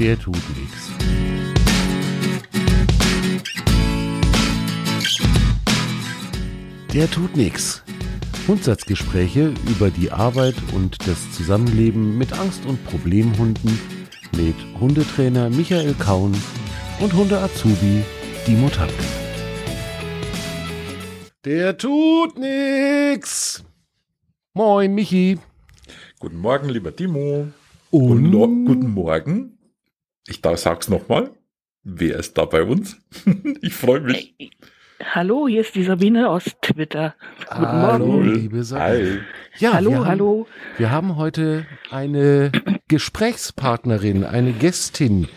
Der tut nichts. Der tut nichts. Grundsatzgespräche über die Arbeit und das Zusammenleben mit Angst- und Problemhunden mit Hundetrainer Michael Kaun und Hunde-Azubi Dimo Tapke. Der tut nix. Moin, Michi. Guten Morgen, lieber Timo. Und Guten, guten Morgen. Ich da sag's nochmal. Wer ist da bei uns? ich freue mich. Hallo, hier ist die Sabine aus Twitter. Guten Hallo, Morgen. liebe Sabine. Hi. Ja, hallo, wir haben, hallo. Wir haben heute eine Gesprächspartnerin, eine Gästin.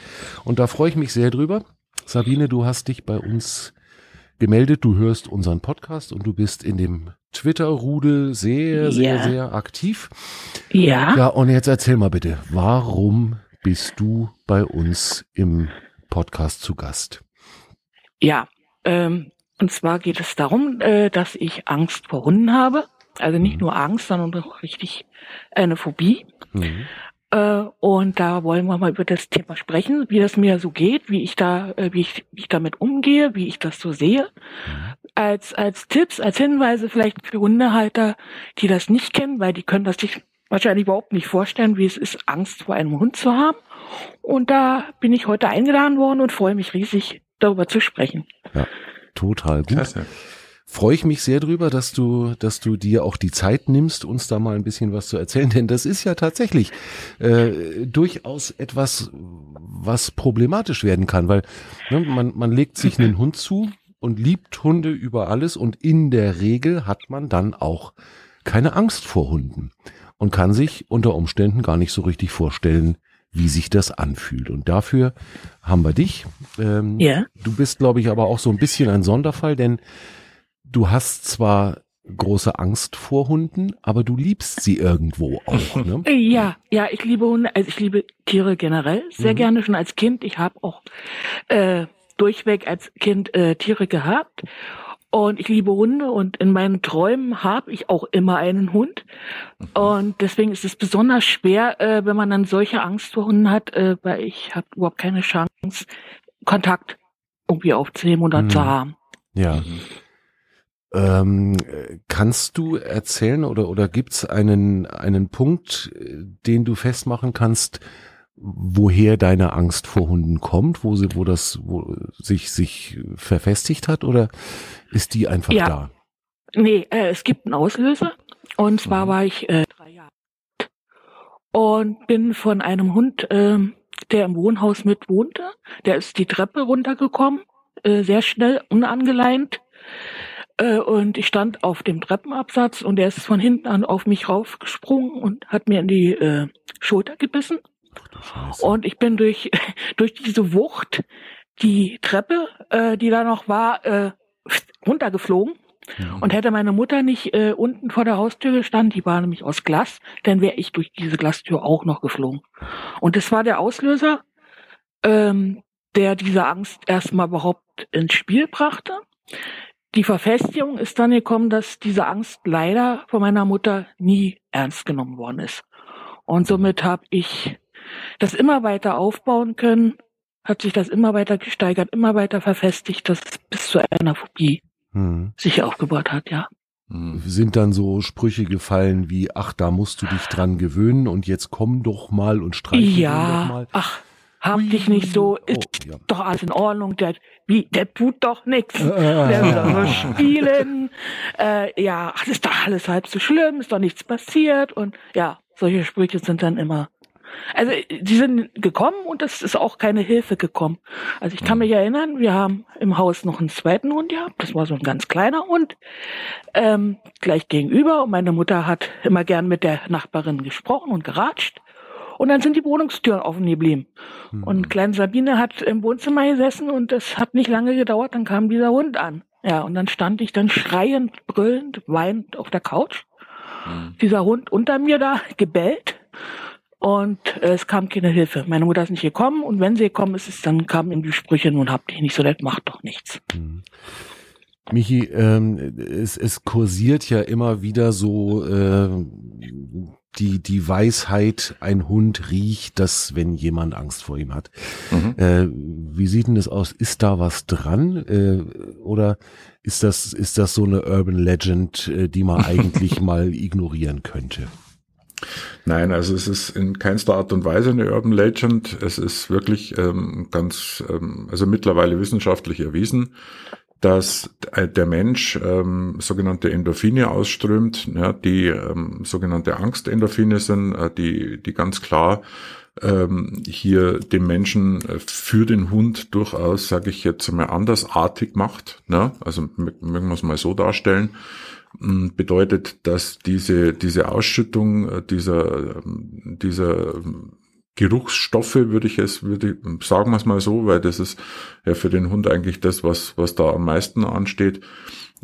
Und da freue ich mich sehr drüber. Sabine, du hast dich bei uns gemeldet. Du hörst unseren Podcast und du bist in dem Twitter-Rudel sehr, sehr, Ja. sehr aktiv. Ja, Ja, und jetzt erzähl mal bitte, warum bist du bei uns im Podcast zu Gast? ja. Ähm, und zwar geht es darum, äh, dass ich Angst vor Hunden habe. Also nicht Mhm. nur Angst, sondern auch richtig eine Phobie. Mhm. Äh, und da wollen wir mal über das Thema sprechen, wie das mir so geht, wie ich da, äh, wie ich, wie ich damit umgehe, wie ich das so sehe. Als, als Tipps, als Hinweise vielleicht für Hundehalter, die das nicht kennen, weil die können das sich wahrscheinlich überhaupt nicht vorstellen, wie es ist, Angst vor einem Hund zu haben. Und da bin ich heute eingeladen worden und freue mich riesig, darüber zu sprechen. Total gut. Klasse. freue ich mich sehr drüber, dass du, dass du dir auch die Zeit nimmst, uns da mal ein bisschen was zu erzählen, denn das ist ja tatsächlich äh, durchaus etwas, was problematisch werden kann, weil ne, man, man legt sich einen Hund zu und liebt Hunde über alles und in der Regel hat man dann auch keine Angst vor Hunden und kann sich unter Umständen gar nicht so richtig vorstellen, wie sich das anfühlt. Und dafür haben wir dich. Ähm, Ja. Du bist, glaube ich, aber auch so ein bisschen ein Sonderfall, denn du hast zwar große Angst vor Hunden, aber du liebst sie irgendwo auch. Ne? Ja, ja, ich liebe Hunde, also ich liebe Tiere generell sehr Mhm. gerne schon als Kind. Ich habe auch äh, durchweg als Kind äh, Tiere gehabt und ich liebe Hunde und in meinen Träumen habe ich auch immer einen Hund und deswegen ist es besonders schwer, äh, wenn man dann solche Angst vor Hunden hat, äh, weil ich habe überhaupt keine Chance, Kontakt irgendwie aufzunehmen oder Mhm. zu haben. Ja. Mhm. Ähm, äh, kannst du erzählen oder, oder gibt's einen, einen Punkt, äh, den du festmachen kannst, woher deine Angst vor Hunden kommt, wo sie, wo das, wo sich, sich verfestigt hat oder ist die einfach Ja. da? Nee, äh, es gibt einen Auslöser. Und zwar Mhm. war ich äh, drei Jahre alt und bin von einem Hund, ähm, der im Wohnhaus mit wohnte, der ist die Treppe runtergekommen, äh, sehr schnell, unangeleint. Äh, und ich stand auf dem Treppenabsatz und er ist von hinten an auf mich raufgesprungen und hat mir in die äh, Schulter gebissen. Ach du Scheiße. Und ich bin durch, durch diese Wucht die Treppe, äh, die da noch war, äh, runtergeflogen. Mhm. Und hätte meine Mutter nicht äh, unten vor der Haustür gestanden, die war nämlich aus Glas, dann wäre ich durch diese Glastür auch noch geflogen. Und das war der Auslöser, ähm, der diese Angst erstmal überhaupt ins Spiel brachte. Die Verfestigung ist dann gekommen, dass diese Angst leider von meiner Mutter nie ernst genommen worden ist. Und somit habe ich das immer weiter aufbauen können, hat sich das immer weiter gesteigert, immer weiter verfestigt, dass es bis zu einer Phobie Mhm. sich aufgebaut hat, ja. Mhm. sind dann so Sprüche gefallen wie, ach, da musst du dich dran gewöhnen und jetzt komm doch mal und streich ihn doch Ja, mal. ach, hab Ui. dich nicht so, Oh, ist ja. doch alles in Ordnung, der, wie, der tut doch nix. Ah. Der will doch nur spielen. Äh, ja, ach, ist doch alles halb so schlimm, ist doch nichts passiert und ja, solche Sprüche sind dann immer. Also die sind gekommen und es ist auch keine Hilfe gekommen. Also ich kann mich erinnern, wir haben im Haus noch einen zweiten Hund gehabt, das war so ein ganz kleiner Hund, ähm, gleich gegenüber und meine Mutter hat immer gern mit der Nachbarin gesprochen und geratscht. Und dann sind die Wohnungstüren offen geblieben. Hm. Und kleine Sabine hat im Wohnzimmer gesessen und es hat nicht lange gedauert, dann kam dieser Hund an. Ja, und dann stand ich dann schreiend, brüllend, weinend auf der Couch. Mhm. Dieser Hund unter mir da gebellt und äh, es kam keine Hilfe. Meine Mutter ist nicht gekommen und wenn sie gekommen ist, ist dann kamen ihm die Sprüche, nun habt ihr nicht so nett, macht doch nichts. Hm. Michi, ähm, es, es kursiert ja immer wieder so äh, die, die Weisheit, ein Hund riecht das, wenn jemand Angst vor ihm hat. Mhm. Äh, wie sieht denn das aus? Ist da was dran? Äh, oder ist das, ist das so eine Urban Legend, äh, die man eigentlich mal ignorieren könnte? Nein, also es ist in keinster Art und Weise eine Urban Legend. Es ist wirklich ähm, ganz, ähm, also mittlerweile wissenschaftlich erwiesen, dass der Mensch ähm, sogenannte Endorphine ausströmt, ja, die ähm, sogenannte Angstendorphine sind, äh, die, die ganz klar ähm, hier dem Menschen äh, für den Hund durchaus, sage ich jetzt mal, andersartig macht. Ne? Also mögen wir es mal so darstellen bedeutet, dass diese, diese Ausschüttung äh, dieser, ähm, dieser Geruchsstoffe, würde ich es, würde ich, sagen wir es mal so, weil das ist ja für den Hund eigentlich das, was, was da am meisten ansteht.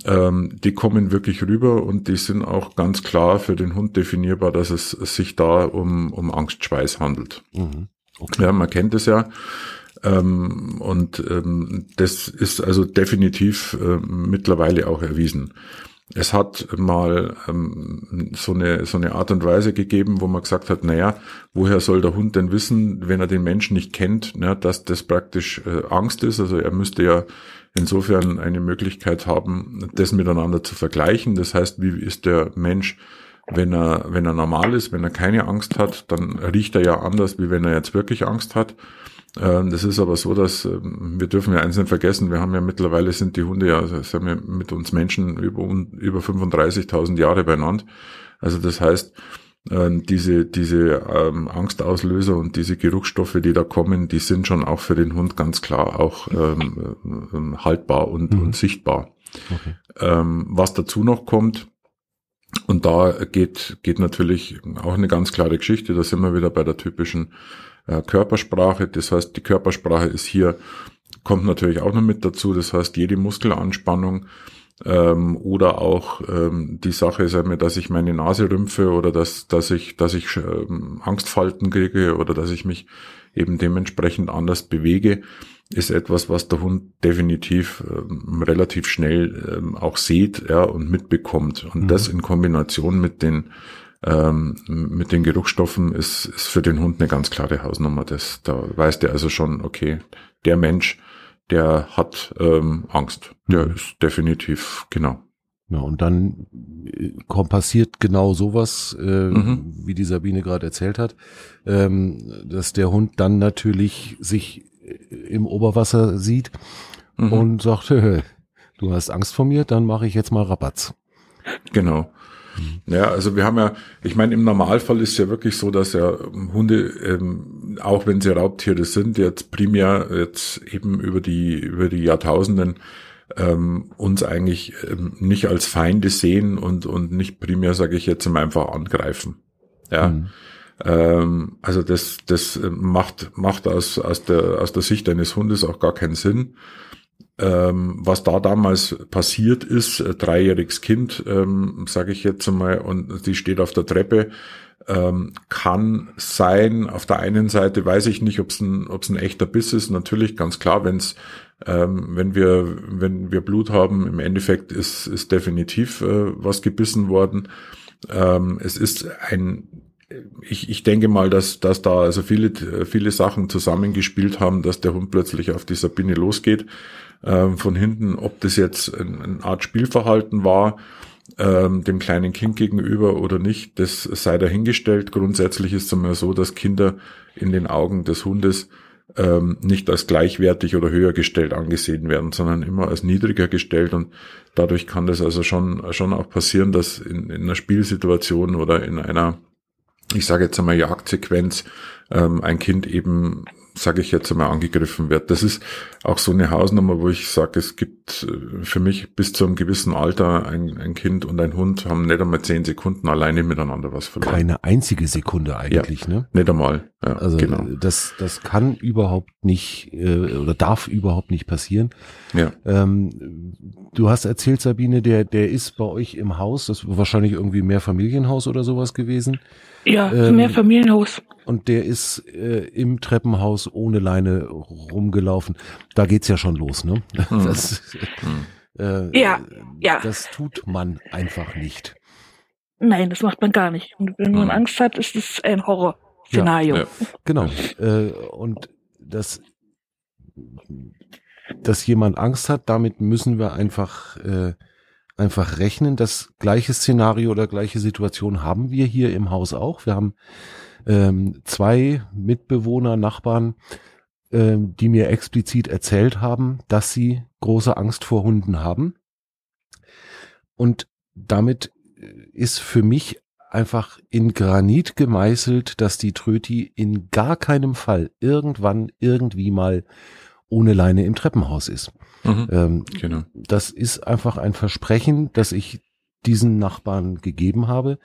Ähm, die kommen wirklich rüber und die sind auch ganz klar für den Hund definierbar, dass es sich da um, um Angstschweiß handelt. Mhm. Okay. Ja, man kennt es ja. Ähm, und ähm, das ist also definitiv äh, mittlerweile auch erwiesen. Es hat mal ähm, so, eine, so eine Art und Weise gegeben, wo man gesagt hat, naja, woher soll der Hund denn wissen, wenn er den Menschen nicht kennt, ne, dass das praktisch äh, Angst ist. Also er müsste ja insofern eine Möglichkeit haben, das miteinander zu vergleichen. Das heißt, wie ist der Mensch, wenn er, wenn er normal ist, wenn er keine Angst hat, dann riecht er ja anders, wie wenn er jetzt wirklich Angst hat. Ähm, das ist aber so, dass ähm, wir dürfen ja eins nicht vergessen, wir haben ja mittlerweile sind die Hunde ja, also sind ja mit uns Menschen über, über 35.000 Jahre beieinander. Also das heißt, ähm, diese, diese Angstauslöser und diese Geruchsstoffe, die da kommen, die sind schon auch für den Hund ganz klar auch ähm, haltbar und, mhm. und sichtbar. Okay. Ähm, was dazu noch kommt, und da geht, geht natürlich auch eine ganz klare Geschichte, da sind wir wieder bei der typischen äh, Körpersprache. Das heißt, die Körpersprache ist hier, kommt natürlich auch noch mit dazu. Das heißt, jede Muskelanspannung ähm, oder auch ähm, die Sache, sagen wir, dass ich meine Nase rümpfe oder dass, dass ich, dass ich ähm, Angstfalten kriege oder dass ich mich eben dementsprechend anders bewege, ist etwas, was der Hund definitiv ähm, relativ schnell ähm, auch sieht ja, und mitbekommt. Und mhm. das in Kombination mit den ähm, mit den Geruchsstoffen ist, ist für den Hund eine ganz klare Hausnummer. Das, da weiß der also schon, okay, der Mensch, der hat ähm, Angst. Der mhm. ist definitiv, genau. Ja, und dann äh, passiert genau sowas, äh, mhm. wie die Sabine gerade erzählt hat, ähm, dass der Hund dann natürlich sich äh, im Oberwasser sieht mhm. und sagt, du hast Angst vor mir, dann mache ich jetzt mal Rabatz. Genau. Ja, also wir haben ja, ich meine, im Normalfall ist ja wirklich so, dass ja Hunde, ähm, auch wenn sie Raubtiere sind, jetzt primär jetzt eben über die, über die Jahrtausenden ähm, uns eigentlich ähm, nicht als Feinde sehen und, und nicht primär, sage ich jetzt, einfach angreifen. Ja. Mhm. Ähm, also das, das macht, macht aus, aus, der, aus der Sicht eines Hundes auch gar keinen Sinn ähm, was da damals passiert ist, äh, dreijähriges Kind, ähm, sage ich jetzt einmal, und sie steht auf der Treppe, ähm, kann sein, auf der einen Seite weiß ich nicht, ob es ein, ob's ein echter Biss ist, natürlich ganz klar, wenn's, ähm, wenn wir, wenn wir Blut haben, im Endeffekt ist, ist definitiv äh, was gebissen worden. Ähm, es ist ein ich, ich denke mal, dass, dass da also viele, viele Sachen zusammengespielt haben, dass der Hund plötzlich auf die Sabine losgeht ähm, von hinten, ob das jetzt eine Art Spielverhalten war, ähm, dem kleinen Kind gegenüber oder nicht, das sei dahingestellt. Grundsätzlich ist es immer so, dass Kinder in den Augen des Hundes ähm, nicht als gleichwertig oder höher gestellt angesehen werden, sondern immer als niedriger gestellt und dadurch kann das also schon, schon auch passieren, dass in, in einer Spielsituation oder in einer, ich sage jetzt einmal Jagdsequenz, ähm, ein Kind eben sage ich jetzt einmal, angegriffen wird. Das ist auch so eine Hausnummer, wo ich sage, es gibt äh, für mich bis zu einem gewissen Alter ein, ein Kind und ein Hund haben nicht einmal zehn Sekunden alleine miteinander was verloren. Keine einzige Sekunde eigentlich, ja, ne? Nicht einmal. Ja, also genau. das, das kann überhaupt nicht äh, oder darf überhaupt nicht passieren. Ja. Ähm, du hast erzählt, Sabine, der, der ist bei euch im Haus, das wahrscheinlich irgendwie mehr Familienhaus oder sowas gewesen. Ja, ähm, mehr Familienhaus. Und der ist äh, im Treppenhaus ohne Leine rumgelaufen. Da geht's ja schon los, ne? Hm. Das, hm. äh, ja, ja. Das tut man einfach nicht. nein, das macht man gar nicht. Und wenn man Mhm. Angst hat, ist es ein Horrorszenario. Ja. Genau. Äh, und das, dass jemand Angst hat, damit müssen wir einfach, äh, einfach rechnen. Das gleiche Szenario oder gleiche Situation haben wir hier im Haus auch. Wir haben ähm, zwei Mitbewohner, Nachbarn, ähm, die mir explizit erzählt haben, dass sie große Angst vor Hunden haben. Und damit äh, ist für mich einfach in Granit gemeißelt, dass die Tröti in gar keinem Fall irgendwann irgendwie mal ohne Leine im Treppenhaus ist. Mhm. Ähm, Genau. das ist einfach ein Versprechen, das ich diesen Nachbarn gegeben habe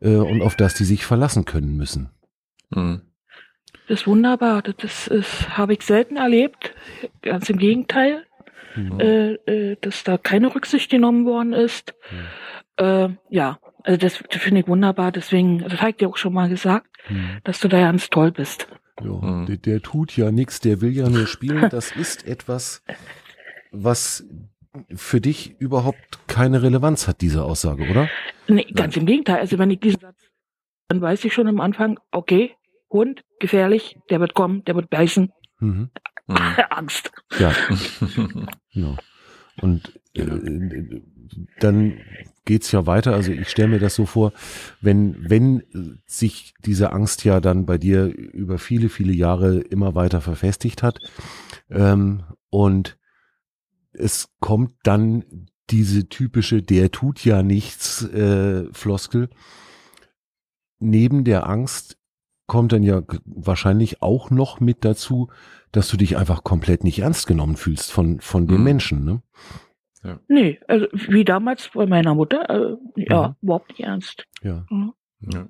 äh, und auf das die sich verlassen können müssen. Mhm. Das ist wunderbar. Das, das, ist- habe ich selten erlebt. Ganz im Gegenteil, Mhm. äh, äh, dass da keine Rücksicht genommen worden ist. Äh, ja, also das, das finde ich wunderbar. Deswegen, das habe ich dir auch schon mal gesagt, Mhm. dass du da ganz toll bist. Ja, Mhm. der, der tut ja nichts, der will ja nur spielen. Das ist etwas, was für dich überhaupt keine Relevanz hat, diese Aussage, oder? Nee, ganz im Gegenteil. Also wenn ich diesen Satz, dann weiß ich schon am Anfang, okay, Hund, gefährlich, der wird kommen, der wird beißen, Mhm. Mhm. Angst. Ja, genau. Und äh, äh, dann geht's ja weiter. Also ich stelle mir das so vor, wenn, wenn sich diese Angst ja dann bei dir über viele, viele Jahre immer weiter verfestigt hat ähm, und es kommt dann diese typische der tut ja nichts äh, Floskel. Neben der Angst kommt dann ja wahrscheinlich auch noch mit dazu, dass du dich einfach komplett nicht ernst genommen fühlst von, von den Mhm. Menschen. Ne? Nee, also wie damals bei meiner Mutter, äh, ja, Mhm. überhaupt nicht ernst. Ja. ja.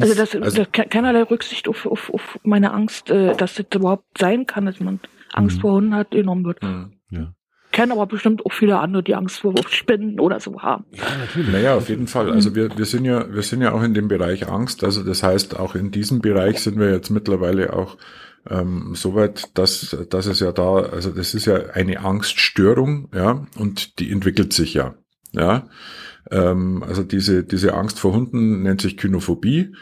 Also das, also- das ke- keinerlei Rücksicht auf, auf, auf meine Angst, äh, dass das überhaupt sein kann, dass man Angst Mhm. vor Hunden hat, genommen wird. Mhm. ja. Kennen aber bestimmt auch viele andere, die Angst vor Spinnen oder so haben. ja, natürlich. Naja, auf jeden Fall. Also wir, wir sind ja, wir sind ja auch in dem Bereich Angst. Also das heißt, auch in diesem Bereich sind wir jetzt mittlerweile auch ähm, soweit, dass, dass es ja da, also das ist ja eine Angststörung, ja, und die entwickelt sich ja, ja. Ähm, also diese, diese Angst vor Hunden nennt sich Kynophobie.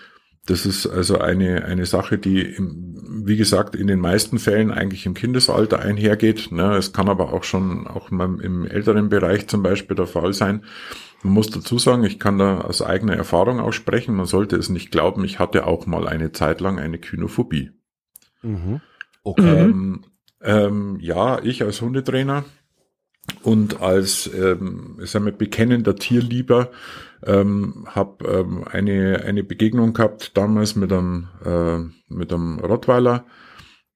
Das ist also eine, eine Sache, die, im, wie gesagt, in den meisten Fällen eigentlich im Kindesalter einhergeht. Ne? Es kann aber auch schon auch im, älteren Bereich zum Beispiel der Fall sein. Man muss dazu sagen, ich kann da aus eigener Erfahrung auch sprechen. Man sollte es nicht glauben, ich hatte auch mal eine Zeit lang eine Kynophobie. Mhm. Okay. Ähm, ähm, ja, ich als Hundetrainer und als ähm, ich sag mal, bekennender Tierlieber ähm, habe ähm, eine, eine Begegnung gehabt damals mit einem, äh, mit einem Rottweiler,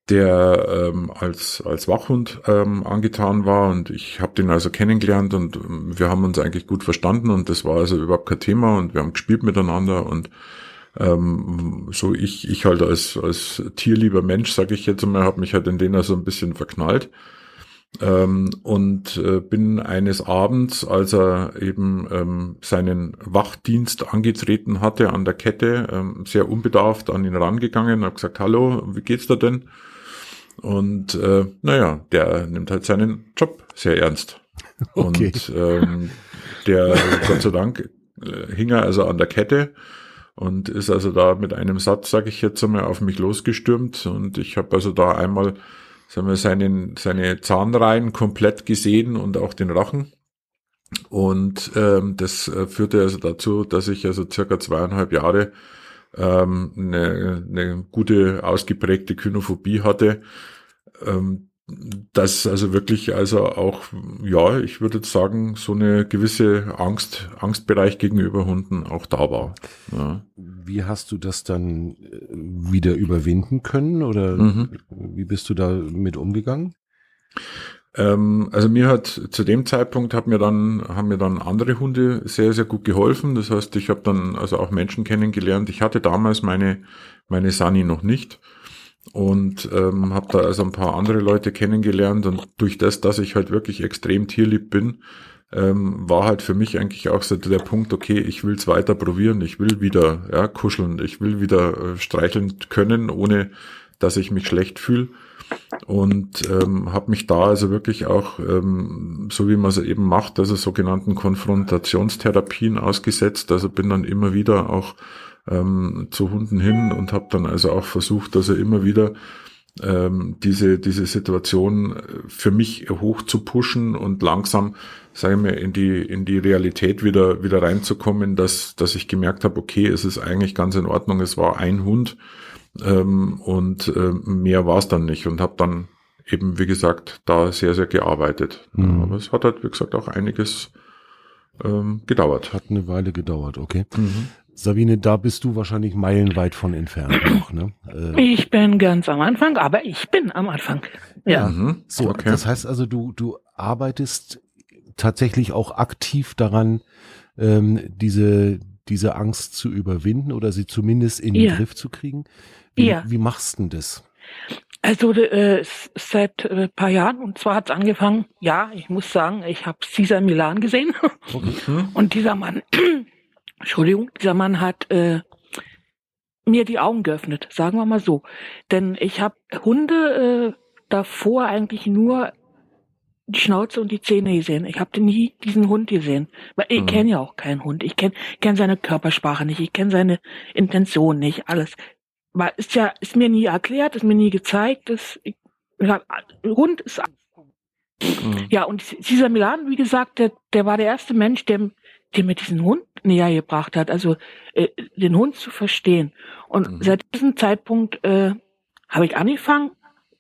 der ähm, als, als Wachhund ähm, angetan war und ich habe den also kennengelernt und ähm, wir haben uns eigentlich gut verstanden und das war also überhaupt kein Thema und wir haben gespielt miteinander und ähm, so ich ich halt als als tierlieber Mensch sage ich jetzt mal habe mich halt in den also ein bisschen verknallt. Ähm, und äh, bin eines Abends als er eben ähm, seinen Wachdienst angetreten hatte an der Kette ähm, sehr unbedarft an ihn rangegangen habe gesagt hallo wie geht's da denn? Und äh, naja der nimmt halt seinen Job sehr ernst. Okay. und ähm, der Gott sei Dank äh, hing er also an der Kette und ist also da mit einem Satz, sage ich jetzt einmal, auf mich losgestürmt und ich habe also da einmal sagen wir, seinen, seine Zahnreihen komplett gesehen und auch den Rachen. Und ähm, das äh, führte also dazu, dass ich also circa zweieinhalb Jahre ähm, eine, eine gute ausgeprägte Kynophobie hatte. Ähm, dass also wirklich also auch, ja, ich würde sagen, so eine gewisse Angst, Angstbereich gegenüber Hunden auch da war. Ja. Wie hast du das dann äh, wieder überwinden können oder Mhm. wie bist du da mit umgegangen? Ähm, also mir hat zu dem Zeitpunkt hat mir dann haben mir dann andere Hunde sehr sehr gut geholfen. Das heißt, ich habe dann also auch Menschen kennengelernt. Ich hatte damals meine meine Sani noch nicht und ähm, habe da also ein paar andere Leute kennengelernt und durch das, dass ich halt wirklich extrem tierlieb bin, ähm, war halt für mich eigentlich auch so der Punkt, okay, ich will es weiter probieren, ich will wieder ja, kuscheln, ich will wieder äh, streicheln können, ohne dass ich mich schlecht fühle. und ähm, habe mich da also wirklich auch, ähm, so wie man es eben macht, also sogenannten Konfrontationstherapien ausgesetzt. Also bin dann immer wieder auch ähm, zu Hunden hin und habe dann also auch versucht, also immer wieder ähm, diese diese Situation für mich hoch zu pushen und langsam sagen wir in die in die Realität wieder wieder reinzukommen, dass dass ich gemerkt habe, okay, es ist eigentlich ganz in Ordnung, es war ein Hund ähm, und äh, mehr war es dann nicht und habe dann eben, wie gesagt, da sehr, sehr gearbeitet. Mhm. Aber es hat halt, wie gesagt, auch einiges ähm, gedauert. Hat eine Weile gedauert, okay. Mhm. Sabine, da bist du wahrscheinlich meilenweit von entfernt noch, ne? Äh, ich bin ganz am Anfang, aber ich bin am Anfang. Ja. Mhm. So, okay. das heißt also, du, du arbeitest tatsächlich auch aktiv daran, ähm, diese, diese Angst zu überwinden oder sie zumindest in den ja. Griff zu kriegen. Wie, ja. wie machst du denn das? Also äh, seit äh, paar Jahren und zwar hat es angefangen, ja, ich muss sagen, ich habe Caesar Milan gesehen okay. und dieser Mann, Entschuldigung, dieser Mann hat äh, mir die Augen geöffnet, sagen wir mal so. Denn ich habe Hunde äh, davor eigentlich nur die Schnauze und die Zähne gesehen. Ich habe nie diesen Hund gesehen. Weil ich mhm. kenne ja auch keinen Hund. Ich kenne kenn seine Körpersprache nicht. Ich kenne seine Intention nicht. Alles war, ist ja, ist mir nie erklärt, ist mir nie gezeigt, dass ich, Hund ist mhm. ja und dieser Milan, wie gesagt, der, der war der erste Mensch, der, der mir diesen Hund näher gebracht hat, also äh, den Hund zu verstehen. Und mhm. seit diesem Zeitpunkt äh, habe ich angefangen,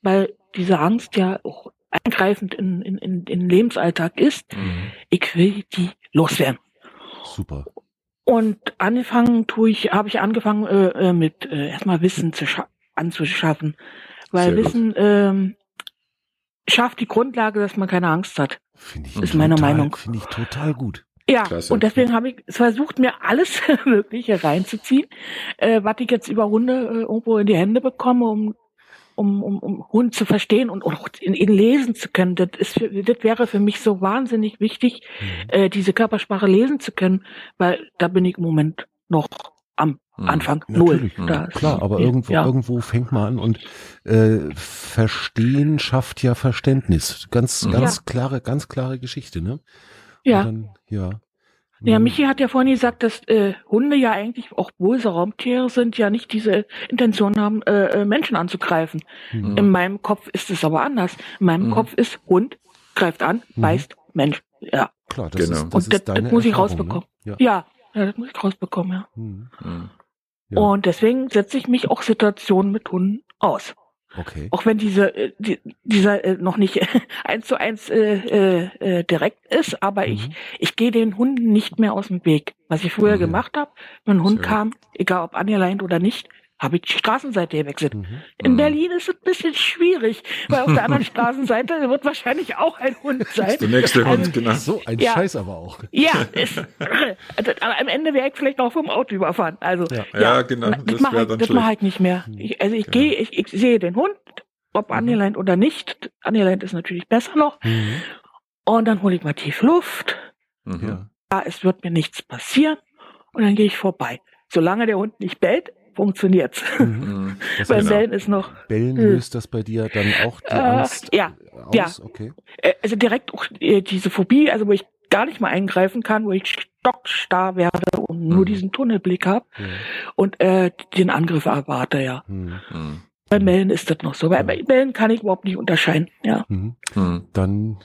weil diese Angst ja auch eingreifend in, in, in, in den Lebensalltag ist. Mhm. Ich will die loswerden. Super. Und angefangen tue ich, habe ich angefangen äh, äh mit äh, erstmal Wissen zu scha anzuschaffen, weil Sehr Wissen ähm, schafft die Grundlage, dass man keine Angst hat. Finde ich ist total, meine Meinung. Finde ich total gut. Ja, Klasse. und deswegen habe ich versucht, mir alles Mögliche reinzuziehen, äh, was ich jetzt über Hunde äh, irgendwo in die Hände bekomme, um um, um, um Hund zu verstehen und, und auch ihn, ihn lesen zu können. Das, ist, das wäre für mich so wahnsinnig wichtig, mhm. äh, diese Körpersprache lesen zu können, weil da bin ich im Moment noch am mhm. Anfang Natürlich, null. Da klar, aber irgendwo, ja. irgendwo fängt man an und äh, Verstehen schafft ja Verständnis. Ganz, mhm. ganz ja. klare, ganz klare Geschichte, ne? Ja. Dann, ja. Ja. Michi hat ja vorhin gesagt, dass äh, Hunde ja eigentlich, auch böse Raumtiere sind, ja nicht diese Intention haben, äh, äh, Menschen anzugreifen. Mhm. In meinem Kopf ist es aber anders. In meinem mhm. Kopf ist Hund, greift an, mhm. beißt, Mensch. Ja. Klar, das genau. ist, das Und das, das muss ich rausbekommen. Ne? Ja. ja. das muss ich rausbekommen, ja. Mhm. Mhm. ja. Und deswegen setze ich mich auch Situationen mit Hunden aus. Okay. Auch wenn diese, äh, die, dieser äh, noch nicht eins zu eins äh, äh, direkt ist, aber mhm. ich, ich gehe den Hunden nicht mehr aus dem Weg. Was ich früher mhm. gemacht habe, wenn ein Hund Sehr kam, egal ob angeleint oder nicht, habe ich die Straßenseite gewechselt. Mhm. In mhm. Berlin ist es ein bisschen schwierig, weil auf der anderen Straßenseite wird wahrscheinlich auch ein Hund sein. Das ist der nächste Hund, also, genau. So ein ja, Scheiß aber auch. Ja, ist, also, aber am Ende wäre ich vielleicht noch vom Auto überfahren. Also ja, ja, ja genau. Das, mache ich, das mache ich nicht mehr. Mhm. Ich, also ich genau. gehe, ich, ich sehe den Hund, ob mhm. angeleint oder nicht. Angeleint ist natürlich besser noch. Mhm. Und dann hole ich mal tief Luft. Mhm. Ja, es wird mir nichts passieren. Und dann gehe ich vorbei. Solange der Hund nicht bellt, funktioniert. Mhm. Beim Bellen ist noch. Bellen hm. löst das bei dir dann auch die äh, Angst ja, aus? Ja. Okay. Äh, also direkt auch äh, diese Phobie, also wo ich gar nicht mal eingreifen kann, wo ich stockstarr werde und nur mhm. diesen Tunnelblick habe mhm. und äh, den Angriff erwarte, ja. Mhm. mhm. Bei Mellen ist das noch so. Bei, bei Mellen kann ich überhaupt nicht unterscheiden, ja. Mhm. Dann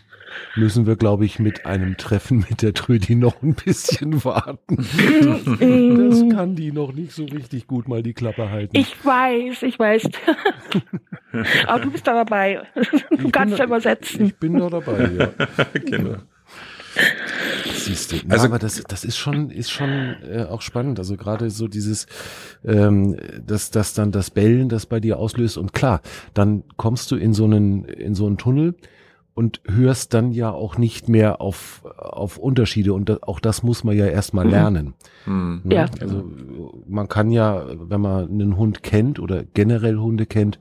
müssen wir, glaube ich, mit einem Treffen mit der Trödi noch ein bisschen warten. das kann die noch nicht so richtig gut mal die Klappe halten. Ich weiß, ich weiß. Aber du bist da dabei. Du ich kannst da übersetzen. Ich bin da dabei, ja. genau. Siehst du. Also, aber das, das ist schon, ist schon äh, auch spannend. Also gerade so dieses, ähm, dass, dass dann das Bellen das bei dir auslöst und klar, dann kommst du in so einen, in so einen Tunnel und hörst dann ja auch nicht mehr auf, auf Unterschiede und das, auch das muss man ja erstmal mhm. lernen. Mhm. Ne? Ja. Also man kann ja, wenn man einen Hund kennt oder generell Hunde kennt,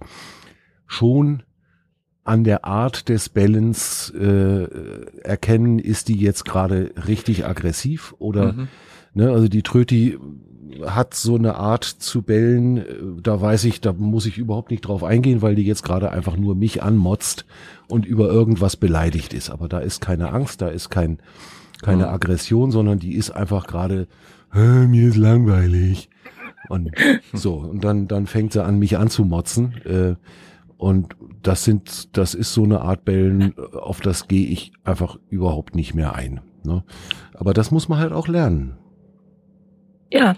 schon an der Art des Bellens äh, erkennen, ist die jetzt gerade richtig aggressiv oder mhm. Ne, also die Tröti hat so eine Art zu bellen, äh, da weiß ich, da muss ich überhaupt nicht drauf eingehen, weil die jetzt gerade einfach nur mich anmotzt und über irgendwas beleidigt ist. Aber da ist keine Angst, da ist kein, keine mhm. Aggression, sondern die ist einfach gerade, mir ist langweilig. Und so, und dann, dann fängt sie an, mich anzumotzen. Äh, und das sind, das ist so eine Art Bellen, auf das gehe ich einfach überhaupt nicht mehr ein. Ne? Aber das muss man halt auch lernen. Ja.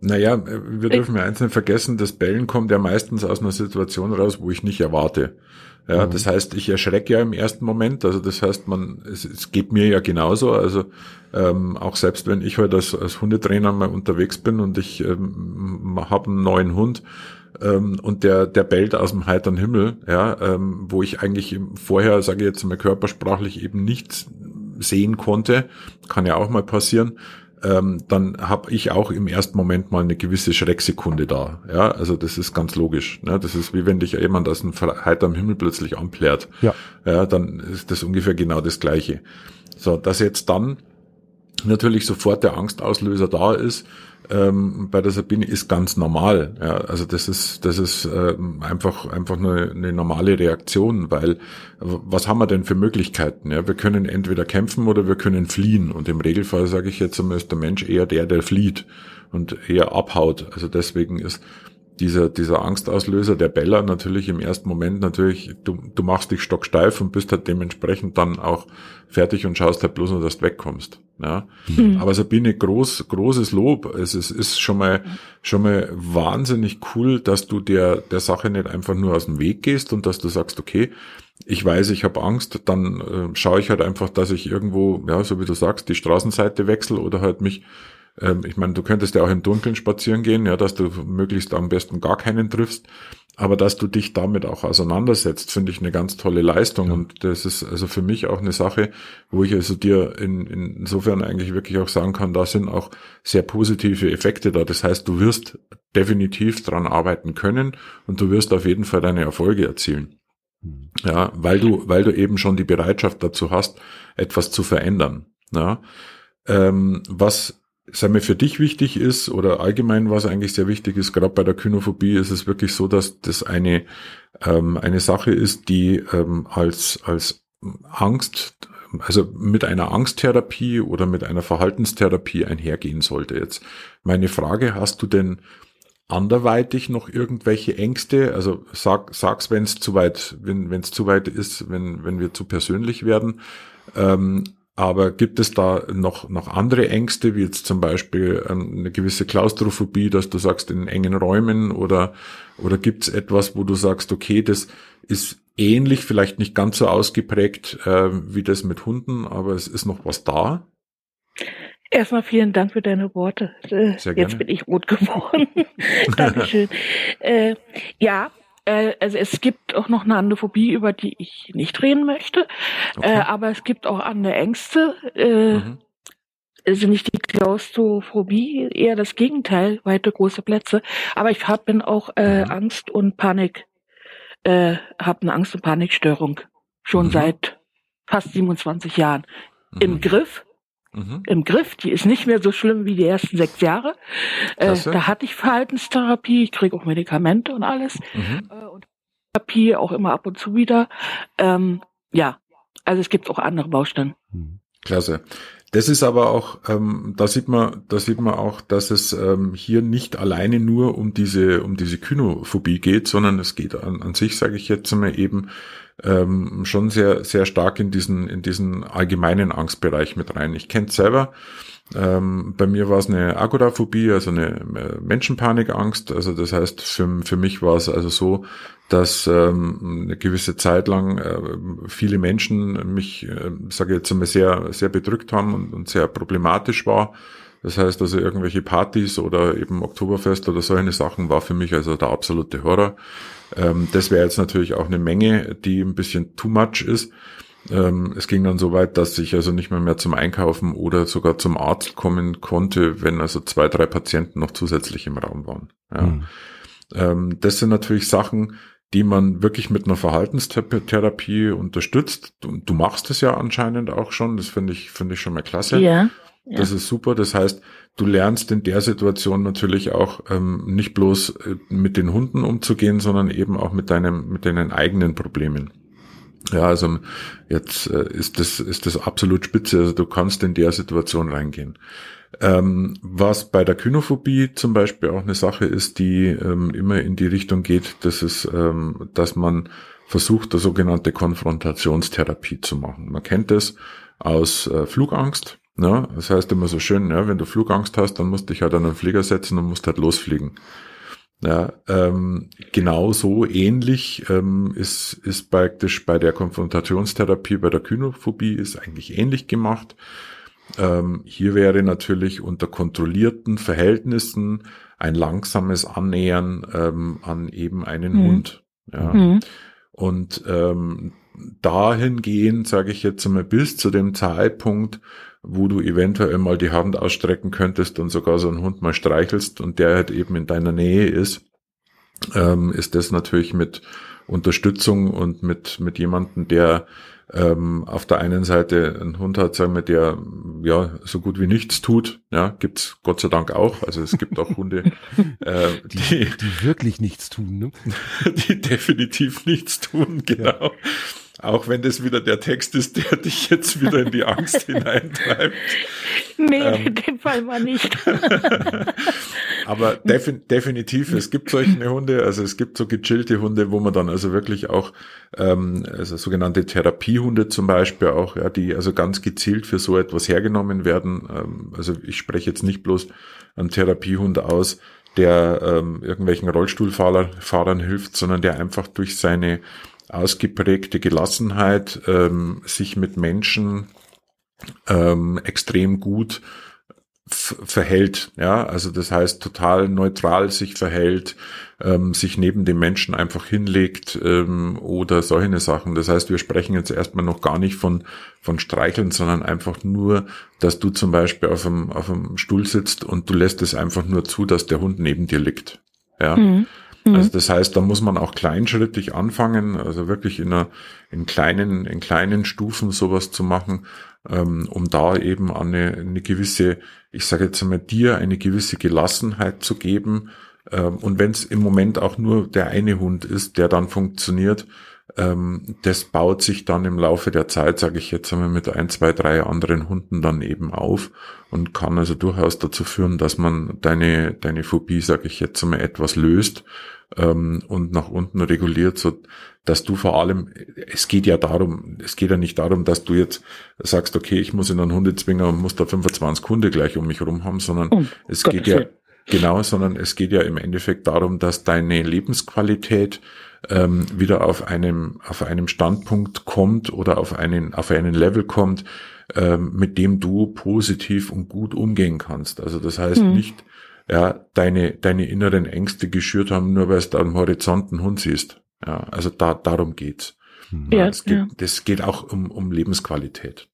Naja, wir dürfen ja eins nicht vergessen, das Bellen kommt ja meistens aus einer Situation raus, wo ich nicht erwarte. Ja, mhm. das heißt, ich erschrecke ja im ersten Moment. Also das heißt, man, es, es geht mir ja genauso. Also ähm, auch selbst wenn ich heute als, als Hundetrainer mal unterwegs bin und ich ähm, habe einen neuen Hund ähm, und der der bellt aus dem heiteren Himmel, ja, ähm, wo ich eigentlich vorher, sage ich jetzt mal körpersprachlich eben nichts sehen konnte, kann ja auch mal passieren ähm, dann habe ich auch im ersten Moment mal eine gewisse Schrecksekunde da. Ja, also das ist ganz logisch. Ne? Das ist wie wenn dich jemand aus dem heiterem Himmel plötzlich anplärt. Ja. ja, dann ist das ungefähr genau das Gleiche. So, dass jetzt dann natürlich sofort der Angstauslöser da ist, ähm, bei der Sabine ist ganz normal. Ja, also das ist das ist ähm, einfach einfach eine, eine normale Reaktion, weil was haben wir denn für Möglichkeiten? Ja, wir können entweder kämpfen oder wir können fliehen. Und im Regelfall sage ich jetzt einmal, ist der Mensch eher der, der flieht und eher abhaut. Also deswegen ist dieser, dieser Angstauslöser, der Beller natürlich im ersten Moment natürlich, du, du machst dich stocksteif und bist halt dementsprechend dann auch fertig und schaust halt bloß nur, dass du wegkommst. Ja. Mhm. Aber Sabine, groß, großes Lob. Es ist, ist schon mal, schon mal wahnsinnig cool, dass du der, der Sache nicht einfach nur aus dem Weg gehst und dass du sagst, okay, ich weiß, ich habe Angst, dann äh, schaue ich halt einfach, dass ich irgendwo, ja, so wie du sagst, die Straßenseite wechsle oder halt mich ähm, ich meine, du könntest ja auch im Dunkeln spazieren gehen, ja, dass du möglichst am besten gar keinen triffst. Aber dass du dich damit auch auseinandersetzt, finde ich eine ganz tolle Leistung. Ja. Und das ist also für mich auch eine Sache, wo ich also dir in, in, insofern eigentlich wirklich auch sagen kann, da sind auch sehr positive Effekte da. Das heißt, du wirst definitiv dran arbeiten können und du wirst auf jeden Fall deine Erfolge erzielen. Mhm. Ja, weil du, weil du eben schon die Bereitschaft dazu hast, etwas zu verändern. Ja, ähm, was sagen wir, für dich wichtig ist oder allgemein was eigentlich sehr wichtig ist, gerade bei der Kynophobie ist es wirklich so, dass das eine, ähm, eine Sache ist, die ähm, als, als Angst, also mit einer Angsttherapie oder mit einer Verhaltenstherapie einhergehen sollte. Jetzt meine Frage, hast du denn anderweitig noch irgendwelche Ängste? Also sag, sag's, wenn es zu weit, wenn es zu weit ist, wenn wenn wir zu persönlich werden. Ähm, aber gibt es da noch, noch andere Ängste, wie jetzt zum Beispiel ähm, eine gewisse Klaustrophobie, dass du sagst in engen Räumen oder, oder gibt es etwas, wo du sagst, okay, das ist ähnlich, vielleicht nicht ganz so ausgeprägt äh, wie das mit Hunden, aber es ist noch was da? Erstmal vielen Dank für deine Worte. Äh, Sehr gerne. Jetzt bin ich rot geworden. Dankeschön. äh, ja, äh, also es gibt auch noch eine Andophobie, über die ich nicht reden möchte. Okay. Äh, aber es gibt auch andere Ängste. Äh, mhm. Also nicht die Klaustrophobie, eher das Gegenteil, weite große Plätze. Aber ich hab, bin auch äh, mhm. Angst und Panik, äh, habe eine Angst- und Panikstörung schon mhm. seit fast 27 Jahren im mhm. Griff mhm. im Griff. Die ist nicht mehr so schlimm wie die ersten sechs Jahre. Äh, da hatte ich Verhaltenstherapie, ich kriege auch Medikamente und alles. Mhm. Äh, und Therapie auch immer ab und zu wieder. Ähm, ja, also es gibt auch andere Baustellen. Mhm. Klasse. Das ist aber auch, ähm, da sieht man, da sieht man auch, dass es ähm, hier nicht alleine nur um diese, um diese Kynophobie geht, sondern es geht an, an sich, sage ich jetzt mal eben, ähm, schon sehr, sehr stark in diesen, in diesen allgemeinen Angstbereich mit rein. Ich kenne selber. Ähm, bei mir war es eine Agoraphobie, also eine äh, Menschenpanikangst. Also das heißt, für, für mich war es also so, dass ähm, eine gewisse Zeit lang äh, viele Menschen mich, äh, sage ich jetzt einmal, sehr, sehr bedrückt haben und, und sehr problematisch war. Das heißt also irgendwelche Partys oder eben Oktoberfest oder solche Sachen war für mich also der absolute Horror. Ähm, das wäre jetzt natürlich auch eine Menge, die ein bisschen too much ist. Ähm, es ging dann so weit, dass ich also nicht mehr mehr zum Einkaufen oder sogar zum Arzt kommen konnte, wenn also zwei, drei Patienten noch zusätzlich im Raum waren. Ja. Mhm. Ähm, das sind natürlich Sachen, die man wirklich mit einer Verhaltenstherapie unterstützt. Du, du machst es ja anscheinend auch schon. Das finde ich, finde ich schon mal klasse. Ja. Ja. Das ist super. Das heißt, du lernst in der Situation natürlich auch ähm, nicht bloß äh, mit den Hunden umzugehen, sondern eben auch mit deinem, mit deinen eigenen Problemen. Ja, also jetzt äh, ist das ist das absolut spitze. Also du kannst in der Situation reingehen. Ähm, was bei der Kynophobie zum Beispiel auch eine Sache ist, die ähm, immer in die Richtung geht, das ist, ähm, dass man versucht, eine sogenannte Konfrontationstherapie zu machen. Man kennt das aus äh, Flugangst. Ne? Das heißt immer so schön, ja, wenn du Flugangst hast, dann musst du dich halt an einen Flieger setzen und musst halt losfliegen. Ja, ähm, genauso ähnlich ähm, ist, ist praktisch bei der Konfrontationstherapie, bei der Kynophobie ist eigentlich ähnlich gemacht. Ähm, hier wäre natürlich unter kontrollierten Verhältnissen ein langsames Annähern ähm, an eben einen mhm. Hund. Ja. Mhm. Und ähm, dahingehend, sage ich jetzt einmal, bis zu dem Zeitpunkt, wo du eventuell mal die Hand ausstrecken könntest und sogar so einen Hund mal streichelst und der halt eben in deiner Nähe ist, ähm, ist das natürlich mit Unterstützung und mit, mit jemandem, der ähm, auf der einen Seite einen Hund hat, sagen wir, der ja so gut wie nichts tut. Ja, gibt's Gott sei Dank auch. Also es gibt auch Hunde, äh, die, die, die wirklich nichts tun, ne? die definitiv nichts tun, genau. Ja. Auch wenn das wieder der Text ist, der dich jetzt wieder in die Angst hineintreibt. Nee, ähm, in dem Fall mal nicht. Aber defin definitiv, es gibt solche Hunde, also es gibt so gechillte Hunde, wo man dann also wirklich auch, ähm, also sogenannte Therapiehunde zum Beispiel auch, ja, die also ganz gezielt für so etwas hergenommen werden. Ähm, also ich spreche jetzt nicht bloß einen Therapiehund aus, der ähm, irgendwelchen Rollstuhlfahrern hilft, sondern der einfach durch seine ausgeprägte Gelassenheit, ähm, sich mit Menschen ähm, extrem gut verhält, ja, also das heißt total neutral sich verhält, ähm, sich neben dem Menschen einfach hinlegt ähm, oder solche Sachen. Das heißt, wir sprechen jetzt erstmal noch gar nicht von von Streicheln, sondern einfach nur, dass du zum Beispiel auf einem auf einem Stuhl sitzt und du lässt es einfach nur zu, dass der Hund neben dir liegt, ja. Mhm. Mhm. Also das heißt, da muss man auch kleinschrittig anfangen, also wirklich in, einer, in kleinen, in kleinen Stufen sowas zu machen, ähm, um da eben eine, eine gewisse, ich sage jetzt einmal dir, eine gewisse Gelassenheit zu geben. Ähm, und wenn es im Moment auch nur der eine Hund ist, der dann funktioniert, ähm, das baut sich dann im Laufe der Zeit, sage ich jetzt einmal, mit ein, zwei, drei anderen Hunden dann eben auf und kann also durchaus dazu führen, dass man deine, deine Phobie, sage ich jetzt einmal, etwas löst ähm, und nach unten reguliert, so dass du vor allem, es geht ja darum, es geht ja nicht darum, dass du jetzt sagst, okay, ich muss in einen Hundezwinger und muss da 25 Hunde gleich um mich rum haben, sondern oh, es Gott geht ja, genau, sondern es geht ja im Endeffekt darum, dass deine Lebensqualität ähm, wieder auf einem, auf einem Standpunkt kommt oder auf einen, auf einen Level kommt, ähm, mit dem du positiv und gut umgehen kannst. Also das heißt hm. nicht, ja, deine, deine inneren Ängste geschürt haben, nur weil du am Horizont einen Hund siehst. Ja, also da, darum geht's. Ja, es geht, ja. Das geht auch um, um Lebensqualität.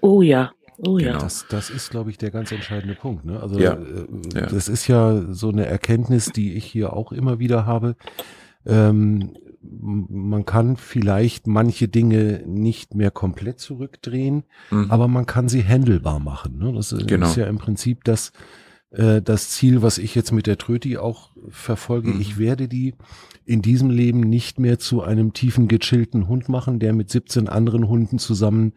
Oh ja. Oh ja. Genau. Das, das ist, glaube ich, der ganz entscheidende Punkt. Ne? Also ja. Äh, ja. das ist ja so eine Erkenntnis, die ich hier auch immer wieder habe. Ähm, man kann vielleicht manche Dinge nicht mehr komplett zurückdrehen, mhm. aber man kann sie handelbar machen. Ne? Das genau. ist ja im Prinzip das, äh, das Ziel, was ich jetzt mit der Tröti auch verfolge. Mhm. Ich werde die in diesem Leben nicht mehr zu einem tiefen gechillten Hund machen, der mit 17 anderen Hunden zusammen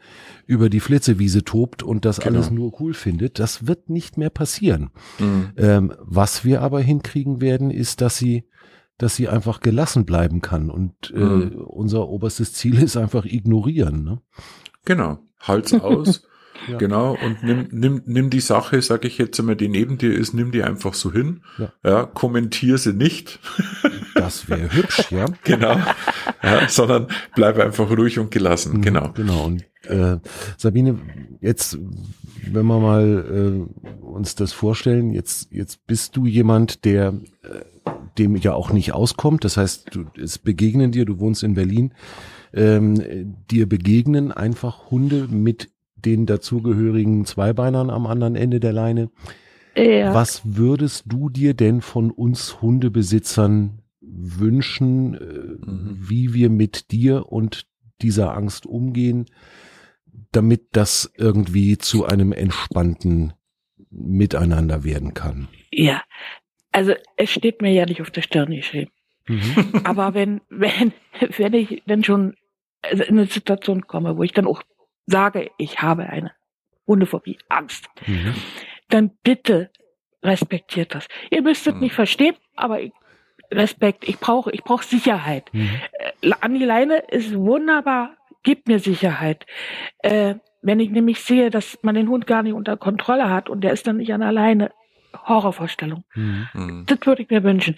über die Flitzewiese tobt und das genau. alles nur cool findet. Das wird nicht mehr passieren. Mhm. Ähm, was wir aber hinkriegen werden, ist, dass sie dass sie einfach gelassen bleiben kann. Und äh, mhm. unser oberstes Ziel ist einfach ignorieren. Ne? Genau. Halt's aus. ja. Genau. Und nimm, nimm, nimm die Sache, sag ich jetzt einmal, die neben dir ist, nimm die einfach so hin. Ja, ja kommentier sie nicht. das wäre hübsch, ja. genau. Ja, sondern bleib einfach ruhig und gelassen. Mhm, genau. Genau. Und äh, Sabine, jetzt, wenn wir mal äh, uns das vorstellen, jetzt, jetzt bist du jemand, der äh, dem ja auch nicht auskommt. Das heißt, du, es begegnen dir, du wohnst in Berlin, ähm, dir begegnen einfach Hunde mit den dazugehörigen Zweibeinern am anderen Ende der Leine. Ja. Was würdest du dir denn von uns Hundebesitzern wünschen, äh, mhm. wie wir mit dir und dieser Angst umgehen? damit das irgendwie zu einem entspannten Miteinander werden kann? Ja, also es steht mir ja nicht auf der Stirn geschrieben. Mhm. Aber wenn, wenn, wenn ich wenn schon also in eine Situation komme, wo ich dann auch sage, ich habe eine Hundephobie, Angst, mhm. dann bitte respektiert das. Ihr müsstet mhm. nicht verstehen, aber ich, Respekt, ich brauche, ich brauche Sicherheit. Mhm. Äh, an die Leine ist wunderbar, gibt mir Sicherheit. Äh, wenn ich nämlich sehe, dass man den Hund gar nicht unter Kontrolle hat und der ist dann nicht an alleine, Horrorvorstellung. Mhm. mhm. Das würde ich mir wünschen.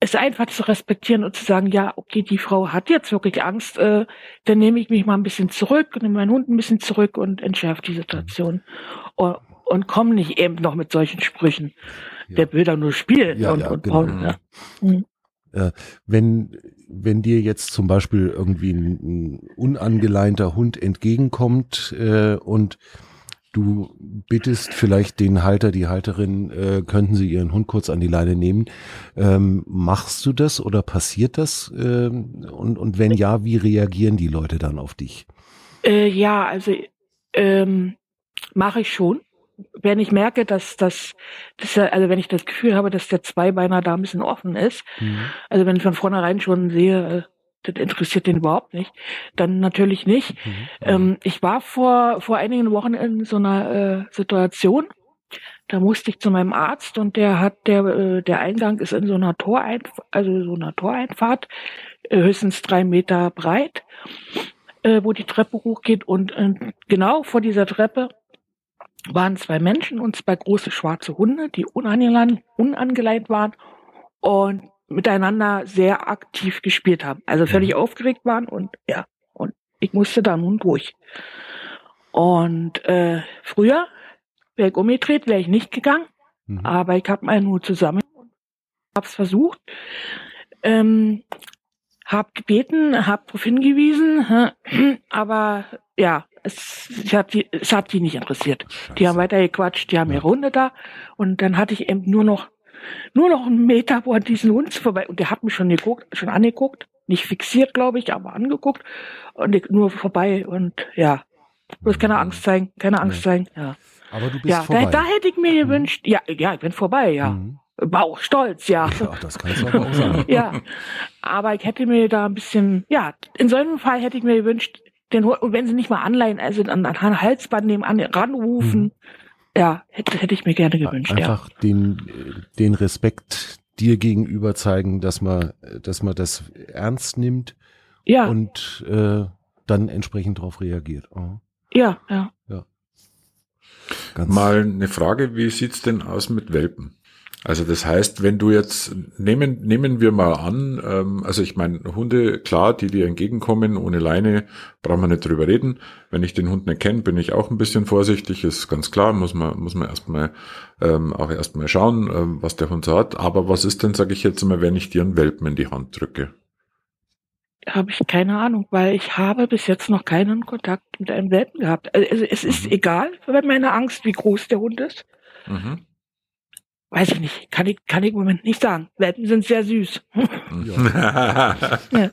Es einfach zu respektieren und zu sagen, ja, okay, die Frau hat jetzt wirklich Angst, äh, dann nehme ich mich mal ein bisschen zurück, nehme meinen Hund ein bisschen zurück und entschärfe die Situation. Und, und komme nicht eben noch mit solchen Sprüchen. Ja. Der will da nur spielen ja, und, ja, und genau. bauen. Ja. Mhm. Äh, wenn, wenn dir jetzt zum Beispiel irgendwie ein, ein unangeleinter Hund entgegenkommt äh, und du bittest vielleicht den Halter, die Halterin, äh, könnten sie ihren Hund kurz an die Leine nehmen. Ähm, machst du das oder passiert das? Ähm, und, und wenn ja, wie reagieren die Leute dann auf dich? Äh, ja, also ähm, mache ich schon wenn ich merke, dass das, dass also wenn ich das Gefühl habe, dass der Zweibeiner da ein bisschen offen ist, mhm. also wenn ich von vornherein schon sehe, äh, das interessiert den überhaupt nicht, dann natürlich nicht. Mhm. Ähm, ich war vor, vor einigen Wochen in so einer äh, Situation, da musste ich zu meinem Arzt und der hat, der, äh, der Eingang ist in so einer Toreinfahrt, also so einer Toreinfahrt, äh, höchstens drei Meter breit, äh, wo die Treppe hochgeht. Und äh, genau vor dieser Treppe waren zwei Menschen und zwei große schwarze Hunde, die unangeleint waren. Und miteinander sehr aktiv gespielt haben. Also völlig aufgeregt waren und ja, und ich musste da nun durch. Und äh, früher wäre ich umgedreht, wäre ich nicht gegangen, mhm. aber ich habe meinen Hut zusammen und habe es versucht. Ähm, hab gebeten, hab darauf hingewiesen, aber ja, es, es, hat die, es hat die nicht interessiert. Scheiße. Die haben weiter gequatscht, die haben ja. ihre Runde da und dann hatte ich eben nur noch nur noch einen Meter vor diesen Hund vorbei und der hat mich schon geguckt, schon angeguckt, nicht fixiert, glaube ich, aber angeguckt und ich, nur vorbei und ja, bloß keine mhm. Angst zeigen, keine Angst nee. zeigen, ja. Aber du bist ja, vorbei. Da, da hätte ich mir mhm. gewünscht, ja, ja, ich bin vorbei, ja. Mhm. Bauch stolz, ja. Ja, das kannst du aber auch sagen. ja, aber ich hätte mir da ein bisschen, ja, in so einem Fall hätte ich mir gewünscht, den, und wenn sie nicht mal anleihen, also an, an Halsband nebenan ranrufen, mhm. Ja, hätte, hätte ich mir gerne gewünscht. Einfach ja. den, den Respekt dir gegenüber zeigen, dass man, dass man das ernst nimmt ja. und äh, dann entsprechend darauf reagiert. Oh. Ja, ja. ja. Ganz Mal eine Frage, wie sieht's denn aus mit Welpen? Also das heißt, wenn du jetzt, nehmen, nehmen wir mal an, ähm, also ich meine, Hunde, klar, die dir entgegenkommen, ohne Leine, brauchen wir nicht drüber reden. Wenn ich den Hund nicht kenne, bin ich auch ein bisschen vorsichtig, ist ganz klar, muss man, muss man erstmal ähm, auch erstmal schauen, ähm, was der Hund so hat. Aber was ist denn, sage ich jetzt mal, wenn ich dir einen Welpen in die Hand drücke? Habe ich keine Ahnung, weil ich habe bis jetzt noch keinen Kontakt mit einem Welpen gehabt. Also es ist mhm. egal, wenn meine Angst, wie groß der Hund ist. Mhm. Weiß ich nicht. Kann ich, kann ich im Moment nicht sagen. Welpen sind sehr süß. Ja.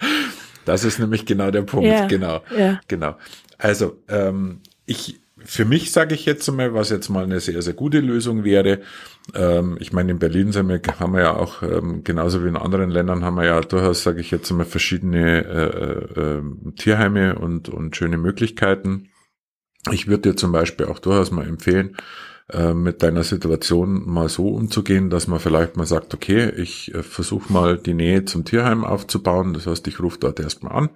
Das ist nämlich genau der Punkt. Ja. Genau. Ja. Genau. Also, ähm, ich, für mich sage ich jetzt mal, was jetzt mal eine sehr, sehr gute Lösung wäre. Ähm, ich meine, in Berlin sind wir, haben wir ja auch, ähm, genauso wie in anderen Ländern, haben wir ja durchaus, sage ich jetzt mal, verschiedene äh, äh, Tierheime und, und schöne Möglichkeiten. Ich würde dir zum Beispiel auch durchaus mal empfehlen, äh, mit deiner Situation mal so umzugehen, dass man vielleicht mal sagt, okay, ich äh, versuche mal die Nähe zum Tierheim aufzubauen. Das heißt, ich rufe dort erstmal an.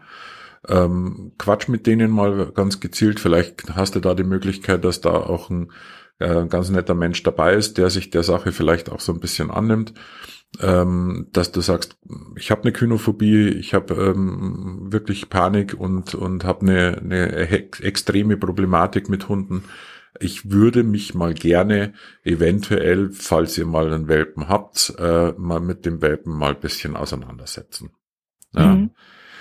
Ähm, Quatsch mit denen mal ganz gezielt. Vielleicht hast du da die Möglichkeit, dass da auch ein äh, ganz netter Mensch dabei ist, der sich der Sache vielleicht auch so ein bisschen annimmt. Ähm, dass du sagst, ich habe eine Kynophobie, ich habe ähm, wirklich Panik und und habe eine, eine extreme Problematik mit Hunden ich würde mich mal gerne eventuell, falls ihr mal einen Welpen habt, äh, mal mit dem Welpen mal ein bisschen auseinandersetzen. Ja. Mhm.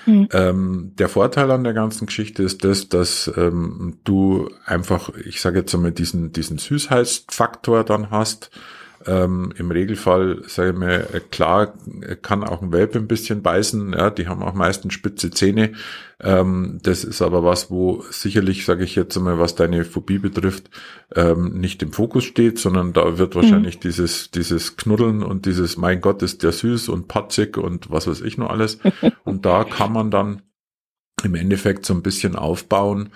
Mhm. Ähm, der Vorteil an der ganzen Geschichte ist das, dass ähm, du einfach, ich sage jetzt einmal, diesen, diesen Süßheitsfaktor dann hast, Ähm, Im Regelfall, sage ich mal, klar kann auch ein Welpe ein bisschen beißen, ja, die haben auch meistens spitze Zähne. Ähm, das ist aber was, wo sicherlich, sage ich jetzt einmal, was deine Phobie betrifft, ähm, nicht im Fokus steht, sondern da wird wahrscheinlich mhm. dieses, dieses Knuddeln und dieses, mein Gott, ist der süß und patzig und was weiß ich noch alles. und da kann man dann im Endeffekt so ein bisschen aufbauen,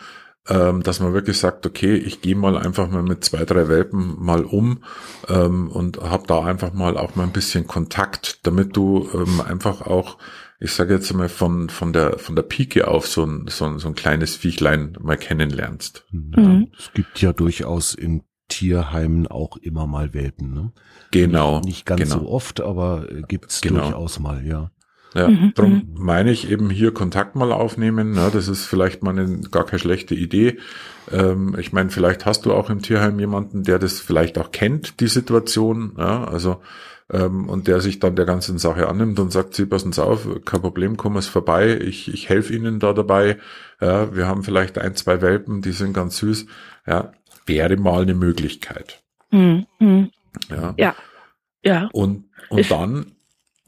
ähm, dass man wirklich sagt, okay, ich gehe mal einfach mal mit zwei, drei Welpen mal um ähm, und habe da einfach mal auch mal ein bisschen Kontakt, damit du ähm, einfach auch, ich sage jetzt mal von von der von der Pike auf so ein so ein, so ein kleines Viechlein mal kennenlernst. Mhm. Es gibt ja durchaus in Tierheimen auch immer mal Welpen, ne? Genau. Nicht, nicht ganz genau. so oft, aber gibt's genau. durchaus mal, ja. Ja, mhm, darum mhm. meine ich eben hier Kontakt mal aufnehmen. Ne? Das ist vielleicht mal eine, gar keine schlechte Idee. Ähm, ich meine, vielleicht hast du auch im Tierheim jemanden, der das vielleicht auch kennt, die Situation. Ja? Also ähm, und der sich dann der ganzen Sache annimmt und sagt, Sie passen auf, kein Problem, komm es vorbei, ich, ich helfe Ihnen da dabei. Ja, wir haben vielleicht ein, zwei Welpen, die sind ganz süß. Ja, wäre mal eine Möglichkeit. Mhm. mhm. Ja. ja. Ja. Und, und dann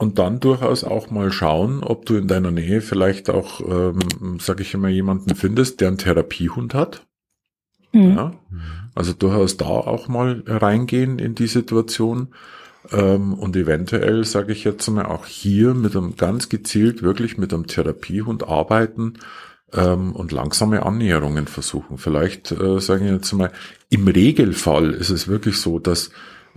und dann durchaus auch mal schauen, ob du in deiner Nähe vielleicht auch, ähm, sage ich immer, jemanden findest, der einen Therapiehund hat. Mhm. Ja, also durchaus da auch mal reingehen in die Situation. Ähm, und eventuell, sage ich jetzt mal, auch hier mit einem ganz gezielt wirklich mit einem Therapiehund arbeiten ähm, und langsame Annäherungen versuchen. Vielleicht, äh, sage ich jetzt mal, im Regelfall ist es wirklich so, dass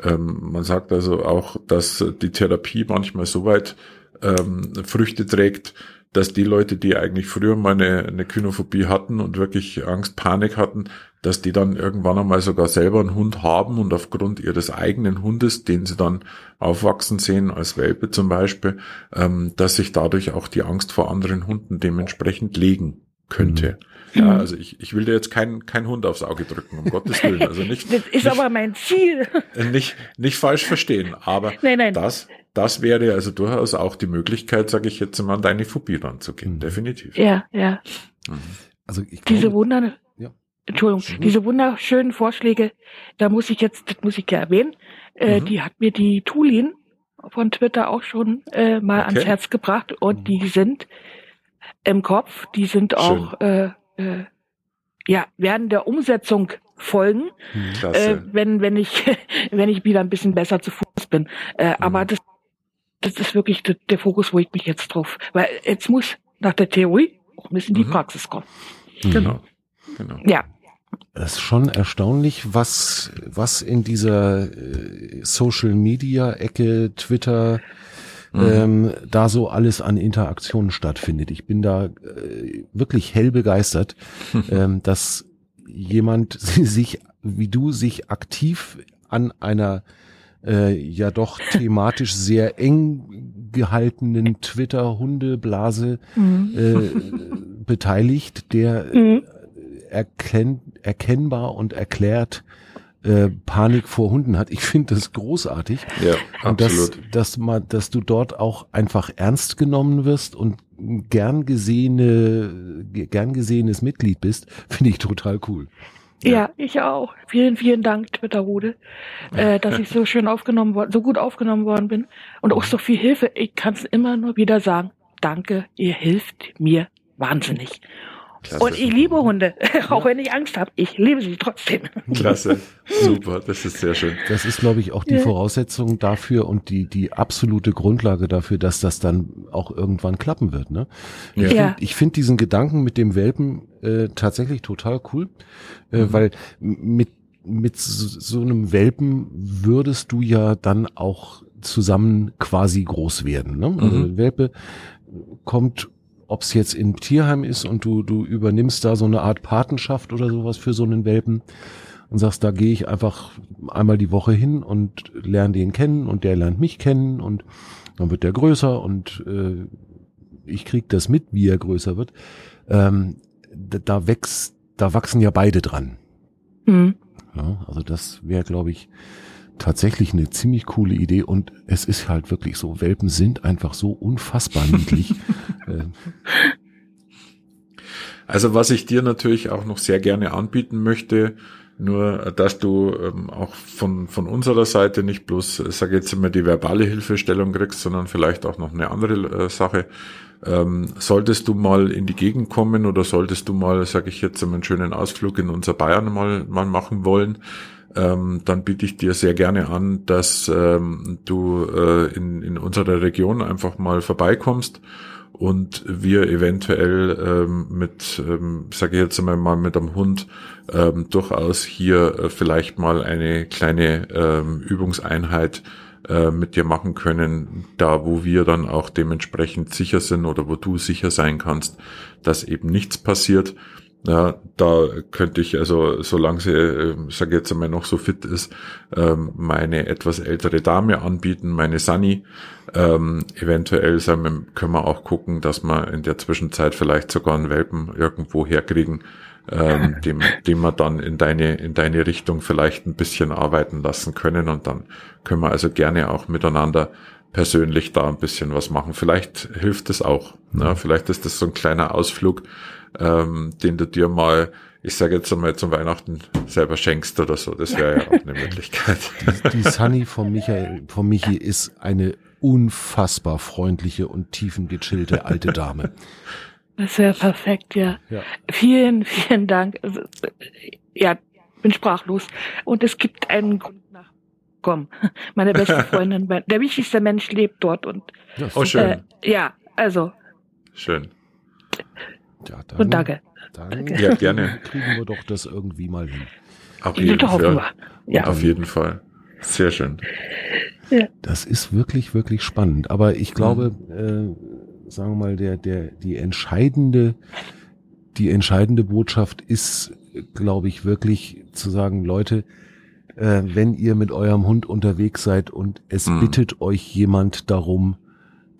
ähm, man sagt also auch, dass die Therapie manchmal so weit ähm, Früchte trägt, dass die Leute, die eigentlich früher mal eine, eine Kynophobie hatten und wirklich Angst, Panik hatten, dass die dann irgendwann einmal sogar selber einen Hund haben und aufgrund ihres eigenen Hundes, den sie dann aufwachsen sehen, als Welpe zum Beispiel, ähm, dass sich dadurch auch die Angst vor anderen Hunden dementsprechend legen könnte. Mhm. Ja, mhm. also ich, ich will dir jetzt keinen kein Hund aufs Auge drücken, um Gottes Willen. Also nicht, das ist nicht, aber mein Ziel. Nicht, nicht falsch verstehen, aber nein, nein. das, das wäre also durchaus auch die Möglichkeit, sage ich jetzt mal, an deine Phobie ranzugehen. Mhm. Definitiv. Ja, ja. Mhm. Also ich glaube, diese Wunder, ja. Entschuldigung, mhm. diese wunderschönen Vorschläge, da muss ich jetzt, das muss ich ja erwähnen, äh, mhm. die hat mir die Tulin von Twitter auch schon äh, mal okay. ans Herz gebracht und mhm. die sind im Kopf, die sind auch äh, äh, ja, während der Umsetzung folgen, hm, äh, wenn, wenn ich, wenn ich wieder ein bisschen besser zu Fuß bin. Äh, mhm. Aber das, das ist wirklich der, der, Fokus, wo ich mich jetzt drauf, weil jetzt muss nach der Theorie auch ein bisschen mhm. die Praxis kommen. Mhm. Genau. genau. Ja. Es ist schon erstaunlich, was, was in dieser äh, Social Media Ecke, Twitter, mhm. ähm, da so alles an Interaktionen stattfindet. Ich bin da äh, wirklich hell begeistert, ähm, dass jemand sich, wie du, sich aktiv an einer äh, ja doch thematisch sehr eng gehaltenen Twitter-Hundeblase mhm. äh, beteiligt, der mhm. erkennt, erkennbar und erklärt, äh, Panik vor Hunden hat. Ich finde das großartig. Ja, und absolut. Dass, dass, man, dass du dort auch einfach ernst genommen wirst und gern gesehene, gern gesehenes Mitglied bist, finde ich total cool. Ja. ja. ich auch. Vielen, vielen Dank, Twitter-Rude, äh, dass ich so schön aufgenommen worden, so gut aufgenommen worden bin und auch so viel Hilfe. Ich kann es immer nur wieder sagen. Danke, ihr hilft mir wahnsinnig. Klasse. Und ich liebe Hunde, auch wenn ich Angst habe. Ich liebe sie trotzdem. Klasse, super, das ist sehr schön. Das ist, glaube ich, auch die ja. Voraussetzung dafür und die, die absolute Grundlage dafür, dass das dann auch irgendwann klappen wird. Ne? Ja. Ich finde ja. find diesen Gedanken mit dem Welpen äh, tatsächlich total cool, äh, mhm. weil mit, mit so, so einem Welpen würdest du ja dann auch zusammen quasi groß werden. Ne? Also mhm. Welpe kommt ob es jetzt im Tierheim ist und du, du übernimmst da so eine Art Patenschaft oder sowas für so einen Welpen und sagst, da gehe ich einfach einmal die Woche hin und lerne den kennen und der lernt mich kennen und dann wird der größer und äh, ich krieg das mit, wie er größer wird. Ähm, da, da wächst, da wachsen ja beide dran. Mhm. Ja, also das wäre, glaube ich, tatsächlich eine ziemlich coole Idee und es ist halt wirklich so, Welpen sind einfach so unfassbar niedlich. Ähm. also was ich dir natürlich auch noch sehr gerne anbieten möchte, Nur, dass du ähm, auch von, von unserer Seite nicht bloß, sage jetzt immer, die verbale Hilfestellung kriegst, sondern vielleicht auch noch eine andere äh, Sache. Ähm, solltest du mal in die Gegend kommen oder solltest du mal, sage ich jetzt, einen schönen Ausflug in unser Bayern mal, mal machen wollen, ähm, dann biete ich dir sehr gerne an, dass ähm, du äh, in, in unserer Region einfach mal vorbeikommst und wir eventuell ähm, mit, ähm, sage ich jetzt einmal mal mit einem Hund ähm, durchaus hier äh, vielleicht mal eine kleine ähm, Übungseinheit äh, mit dir machen können, da wo wir dann auch dementsprechend sicher sind oder wo du sicher sein kannst, dass eben nichts passiert. Ja, da könnte ich also, solange sie, äh, sage jetzt einmal, noch so fit ist, ähm, meine etwas ältere Dame anbieten, meine Sunny. Ähm, eventuell sagen wir, können wir auch gucken, dass wir in der Zwischenzeit vielleicht sogar einen Welpen irgendwo herkriegen, ähm, dem, dem wir dann in deine, in deine Richtung vielleicht ein bisschen arbeiten lassen können. Und dann können wir also gerne auch miteinander persönlich da ein bisschen was machen. Vielleicht hilft es auch. Ne? Vielleicht ist das so ein kleiner Ausflug, ähm, den du dir mal, ich sage jetzt einmal zum Weihnachten selber schenkst oder so. Das wäre ja auch eine Möglichkeit. Die, die Sunny von Michael, von Michi ist eine unfassbar freundliche und tiefengechillte alte Dame. Das wäre perfekt, ja. ja. Vielen, vielen Dank. Ja, bin sprachlos. Und es gibt einen Grund nach. Komm, meine beste Freundin, der wichtigste Mensch lebt dort und. Oh, schön. Äh, ja, also. Schön. Ja, dann, und danke. Dann ja, gerne. kriegen wir doch das irgendwie mal hin. Auf jeden, Fall. Ja. Auf jeden Fall. Sehr schön. Ja. Das ist wirklich, wirklich spannend. Aber ich glaube, mhm. äh, sagen wir mal, der, der, die entscheidende, die entscheidende Botschaft ist, glaube ich, wirklich zu sagen, Leute, äh, wenn ihr mit eurem Hund unterwegs seid und es mhm. bittet euch jemand darum,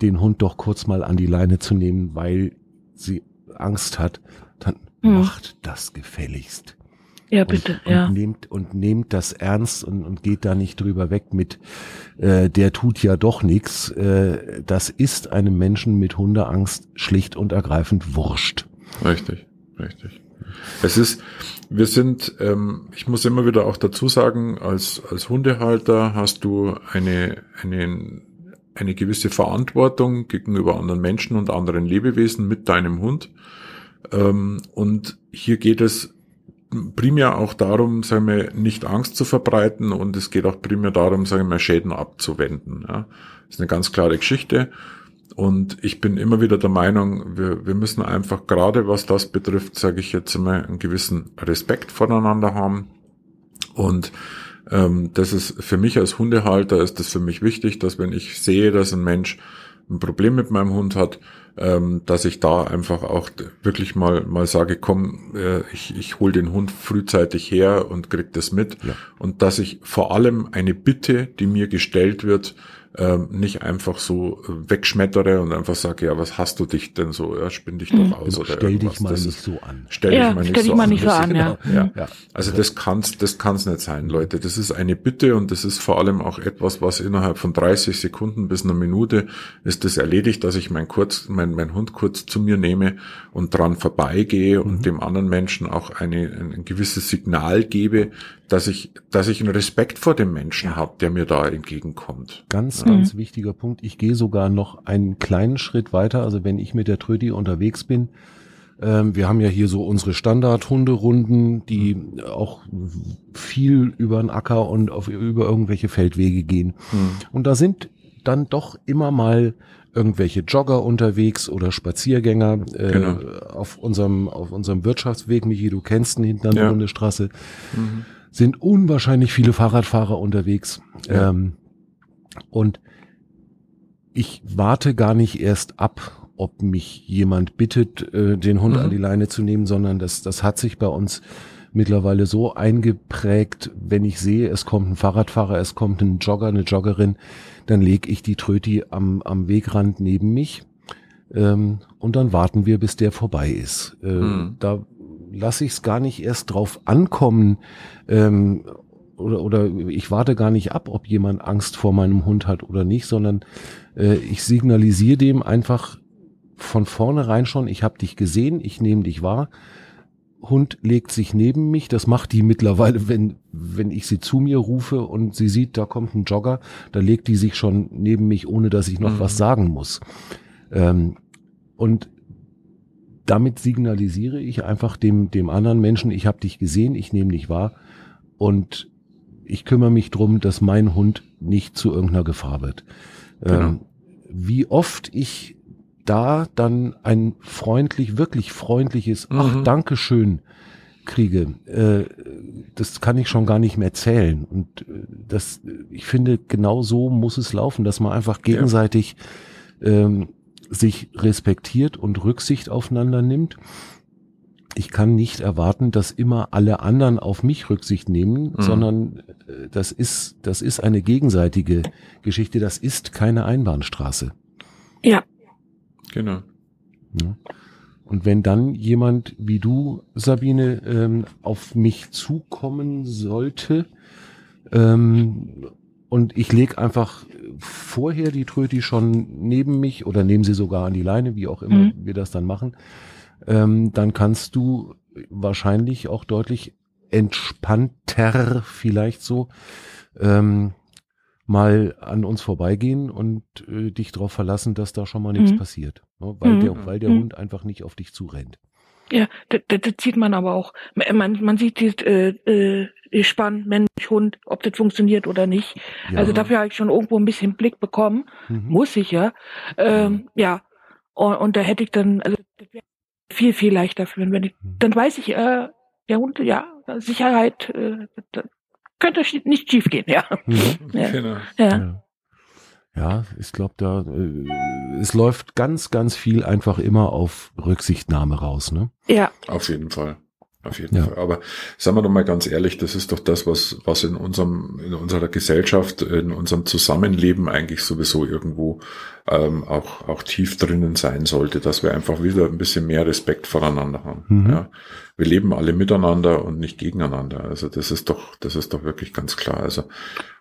den Hund doch kurz mal an die Leine zu nehmen, weil sie Angst hat, dann mhm. macht das gefälligst. Ja, bitte, und, ja. Und nehmt, und nehmt das ernst und, und geht da nicht drüber weg mit, äh, der tut ja doch nichts. Äh, das ist einem Menschen mit Hundeangst schlicht und ergreifend wurscht. Richtig, richtig. Es ist, wir sind, ähm, ich muss immer wieder auch dazu sagen, als, als Hundehalter hast du eine, eine, eine gewisse Verantwortung gegenüber anderen Menschen und anderen Lebewesen mit deinem Hund. Ähm, und hier geht es primär auch darum, sagen wir, nicht Angst zu verbreiten und es geht auch primär darum, sagen wir, Schäden abzuwenden. Ja. Das ist eine ganz klare Geschichte. Und ich bin immer wieder der Meinung, wir, wir müssen einfach gerade was das betrifft, sage ich jetzt einmal, einen gewissen Respekt voneinander haben. Und ähm, das ist für mich als Hundehalter ist das für mich wichtig, dass wenn ich sehe, dass ein Mensch ein Problem mit meinem Hund hat, ähm, dass ich da einfach auch wirklich mal mal sage, komm, äh, ich, ich hole den Hund frühzeitig her und krieg das mit. Ja. Und dass ich vor allem eine Bitte, die mir gestellt wird, ähm, nicht einfach so äh, wegschmettere und einfach sage, ja, was hast du dich denn so, ja, spinn dich doch mhm. aus oder Stell dich mal das nicht so an. Stell ja, dich mal nicht, so, mal an. nicht so an. ja. ja. ja. Also das kann's, das kann's nicht sein, Leute. Das ist eine Bitte und das ist vor allem auch etwas, was innerhalb von 30 Sekunden bis einer Minute ist das erledigt, dass ich mein kurz, mein, mein Hund kurz zu mir nehme und dran vorbeigehe mhm. und dem anderen Menschen auch eine, ein, ein gewisses Signal gebe, dass ich, dass ich einen Respekt vor dem Menschen habe, der mir da entgegenkommt. Ganz, ja. ganz wichtiger Punkt. Ich gehe sogar noch einen kleinen Schritt weiter. Also wenn ich mit der Trödi unterwegs bin, ähm, wir haben ja hier so unsere Standard-Hunderunden, die mhm. auch viel über den Acker und auf, über irgendwelche Feldwege gehen. Mhm. Und da sind dann doch immer mal irgendwelche Jogger unterwegs oder Spaziergänger äh, genau. auf unserem auf unserem Wirtschaftsweg. Michi, du kennst ihn hinten an der ja. Bundesstraße. Mhm sind unwahrscheinlich viele Fahrradfahrer unterwegs. Ja. Ähm, und ich warte gar nicht erst ab, ob mich jemand bittet, äh, den Hund mhm. an die Leine zu nehmen, sondern das, das hat sich bei uns mittlerweile so eingeprägt, wenn ich sehe, es kommt ein Fahrradfahrer, es kommt ein Jogger, eine Joggerin, dann lege ich die Tröti am, am Wegrand neben mich ähm, und dann warten wir, bis der vorbei ist. Äh, mhm. Da lasse ich es gar nicht erst drauf ankommen, ähm, oder, oder ich warte gar nicht ab, ob jemand Angst vor meinem Hund hat oder nicht, sondern äh, ich signalisiere dem einfach von vornherein schon, ich habe dich gesehen, ich nehme dich wahr Hund legt sich neben mich. Das macht die mittlerweile, wenn, wenn ich sie zu mir rufe und sie sieht, da kommt ein Jogger, da legt die sich schon neben mich, ohne dass ich noch mhm. was sagen muss. Ähm, und damit signalisiere ich einfach dem, dem anderen Menschen, ich habe dich gesehen, ich nehme dich wahr und ich kümmere mich drum, dass mein Hund nicht zu irgendeiner Gefahr wird. Genau. Ähm, wie oft ich da dann ein freundlich, wirklich freundliches, mhm. ach, Dankeschön kriege, äh, das kann ich schon gar nicht mehr zählen. Und äh, das, ich finde, genau so muss es laufen, dass man einfach gegenseitig ja. ähm, sich respektiert und Rücksicht aufeinander nimmt. Ich kann nicht erwarten, dass immer alle anderen auf mich Rücksicht nehmen, mhm. sondern äh, das ist, das ist eine gegenseitige Geschichte. Das ist keine Einbahnstraße. Ja, Genau. Ja. Und wenn dann jemand wie du, Sabine, ähm, auf mich zukommen sollte, ähm, und ich leg einfach vorher die Tröti schon neben mich oder nehmen sie sogar an die Leine, wie auch immer mhm. wir das dann machen, ähm, dann kannst du wahrscheinlich auch deutlich entspannter vielleicht so ähm, mal an uns vorbeigehen und äh, dich darauf verlassen, dass da schon mal nichts mhm. passiert. Ne? Weil, mhm. der, weil der mhm. Hund einfach nicht auf dich zurennt. Ja, das, das sieht man aber auch. Man, man sieht die, äh, äh, Spann, Mensch, Hund, ob das funktioniert oder nicht. Ja. Also dafür habe ich schon irgendwo ein bisschen Blick bekommen. Mhm. Muss ich ja. Ähm, ja. Und, und da hätte ich dann, also das wäre viel, viel leichter für, wenn ich, mhm. dann weiß ich, äh, der Hund, ja, Sicherheit, äh, könnte nicht schief gehen, ja. Mhm. ja. Genau. ja. Ja, ich glaube, da äh, es läuft ganz, ganz viel einfach immer auf Rücksichtnahme raus, ne? Ja. Auf jeden Fall. Auf jeden ja. Fall. Aber sagen wir doch mal ganz ehrlich, das ist doch das, was, was in unserem, in unserer Gesellschaft, in unserem Zusammenleben eigentlich sowieso irgendwo ähm, auch, auch tief drinnen sein sollte, dass wir einfach wieder ein bisschen mehr Respekt voreinander haben. Mhm. Ja. Wir leben alle miteinander und nicht gegeneinander. Also das ist doch, das ist doch wirklich ganz klar. Also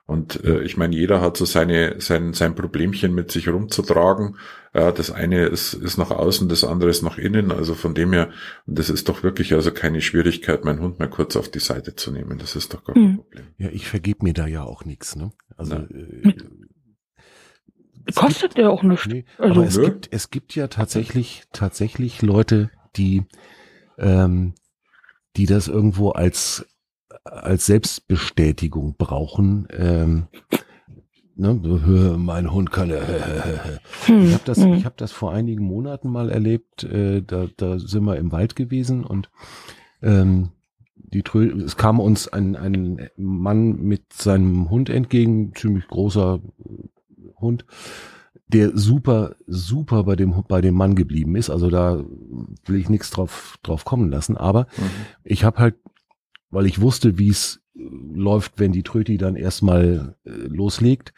und äh, ich meine, jeder hat so seine, sein, sein Problemchen mit sich rumzutragen. Äh, das eine ist, ist nach außen, das andere ist nach innen. Also von dem her, und das ist doch wirklich also keine Schwierigkeit, meinen Hund mal kurz auf die Seite zu nehmen. Das ist doch gar kein mhm. Problem. Ja, ich vergebe mir da ja auch nichts. Ne? Also äh, kostet gibt, ja auch nichts. Nee, also, aber es gibt, es gibt ja tatsächlich, tatsächlich Leute, die, ähm, die das irgendwo als als Selbstbestätigung brauchen. Ähm, ne, mein Hund kann. Äh, ich habe das, ich habe das vor einigen Monaten mal erlebt. Äh, da, da sind wir im Wald gewesen und ähm, die Trö es kam uns ein, ein Mann mit seinem Hund entgegen, ziemlich großer Hund, der super, super bei dem, bei dem Mann geblieben ist. Also da will ich nichts drauf, drauf kommen lassen. Aber mhm. ich habe halt weil ich wusste, wie es läuft, wenn die Tröti dann erstmal äh, loslegt.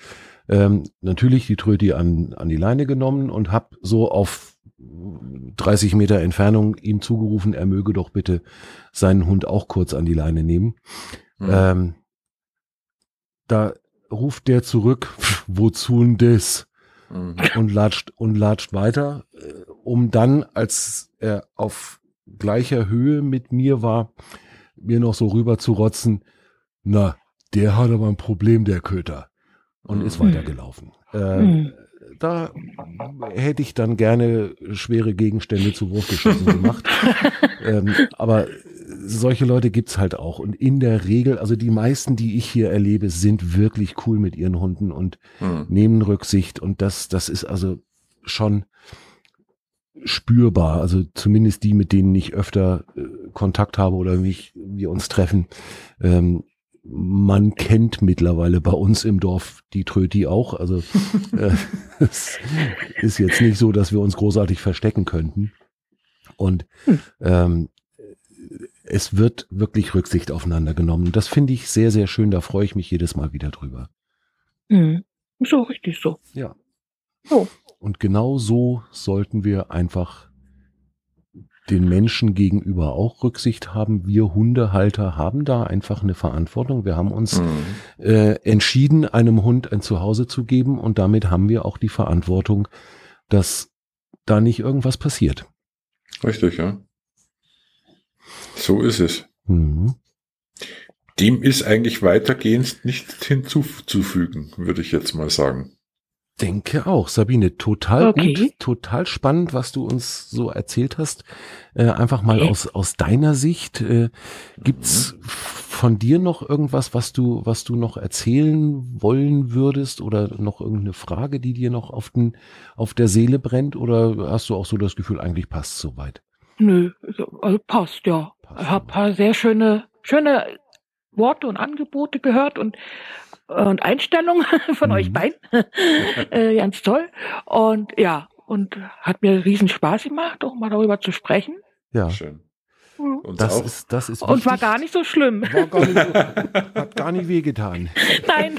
Ähm, natürlich die Tröti an, an die Leine genommen und habe so auf 30 Meter Entfernung ihm zugerufen, er möge doch bitte seinen Hund auch kurz an die Leine nehmen. Mhm. Ähm, da ruft der zurück, wozu denn das? Mhm. Und latscht, und latscht weiter, äh, um dann, als er auf gleicher Höhe mit mir war, mir noch so rüber zu rotzen, na, der hat aber ein Problem, der Köter. Und ist mhm. weitergelaufen. Äh, mhm. Da hätte ich dann gerne schwere Gegenstände zu Wurfgeschossen gemacht. ähm, aber solche Leute gibt's halt auch. Und in der Regel, also die meisten, die ich hier erlebe, sind wirklich cool mit ihren Hunden und mhm. nehmen Rücksicht. Und das, das ist also schon, spürbar. Also zumindest die, mit denen ich öfter äh, Kontakt habe oder mich, wir uns treffen. Ähm, man kennt mittlerweile bei uns im Dorf die Tröti auch. Also äh, es ist jetzt nicht so, dass wir uns großartig verstecken könnten. Und hm. ähm, es wird wirklich Rücksicht aufeinander genommen. Das finde ich sehr, sehr schön. Da freue ich mich jedes Mal wieder drüber. Mhm. So richtig so. Ja. So. Und genau so sollten wir einfach den Menschen gegenüber auch Rücksicht haben. Wir Hundehalter haben da einfach eine Verantwortung. Wir haben uns mhm. äh, entschieden, einem Hund ein Zuhause zu geben und damit haben wir auch die Verantwortung, dass da nicht irgendwas passiert. Richtig, ja. So ist es. Mhm. Dem ist eigentlich weitergehend nichts hinzuzufügen, würde ich jetzt mal sagen denke auch, Sabine, total okay. gut, total spannend, was du uns so erzählt hast. Äh, einfach mal okay. aus, aus deiner Sicht. Äh, gibt's mhm. von dir noch irgendwas, was du, was du noch erzählen wollen würdest oder noch irgendeine Frage, die dir noch auf den, auf der Seele brennt oder hast du auch so das Gefühl, eigentlich passt soweit? Nö, also passt, ja. Passt, ich habe paar sehr schöne, schöne Worte und Angebote gehört und und Einstellung von mhm. euch beiden. äh, ganz toll. Und ja, und hat mir riesen Spaß gemacht, auch mal darüber zu sprechen. Ja. Schön. Und das auch. ist, das ist Und war gar nicht so schlimm. War gar nicht so, hat gar nicht wehgetan. Nein.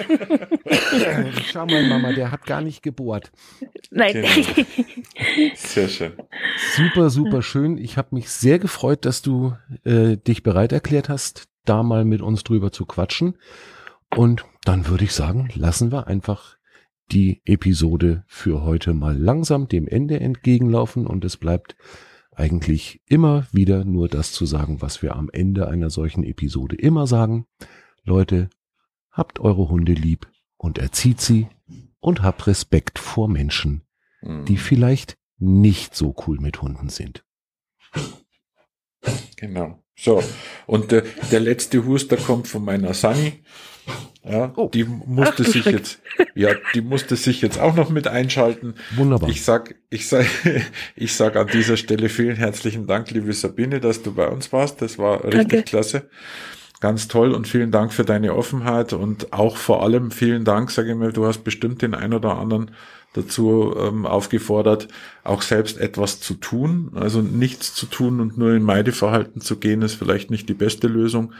Schau mal, Mama, der hat gar nicht gebohrt. Nein. Genau. Sehr schön. Super, super schön. Ich habe mich sehr gefreut, dass du äh, dich bereit erklärt hast, da mal mit uns drüber zu quatschen. Und dann würde ich sagen, lassen wir einfach die Episode für heute mal langsam dem Ende entgegenlaufen und es bleibt eigentlich immer wieder nur das zu sagen, was wir am Ende einer solchen Episode immer sagen. Leute, habt eure Hunde lieb und erzieht sie und habt Respekt vor Menschen, die mhm. vielleicht nicht so cool mit Hunden sind. Genau. So, und äh, der letzte Huster kommt von meiner Sunny. Ja, oh. die musste Ach, sich Schreck. jetzt, ja, die musste sich jetzt auch noch mit einschalten. Wunderbar. Ich sag, ich sag, ich sag an dieser Stelle vielen herzlichen Dank, liebe Sabine, dass du bei uns warst. Das war richtig Danke. klasse. Ganz toll und vielen Dank für deine Offenheit und auch vor allem vielen Dank, sage ich mal, du hast bestimmt den ein oder anderen dazu ähm, aufgefordert, auch selbst etwas zu tun. Also nichts zu tun und nur in Meideverhalten zu gehen, ist vielleicht nicht die beste Lösung.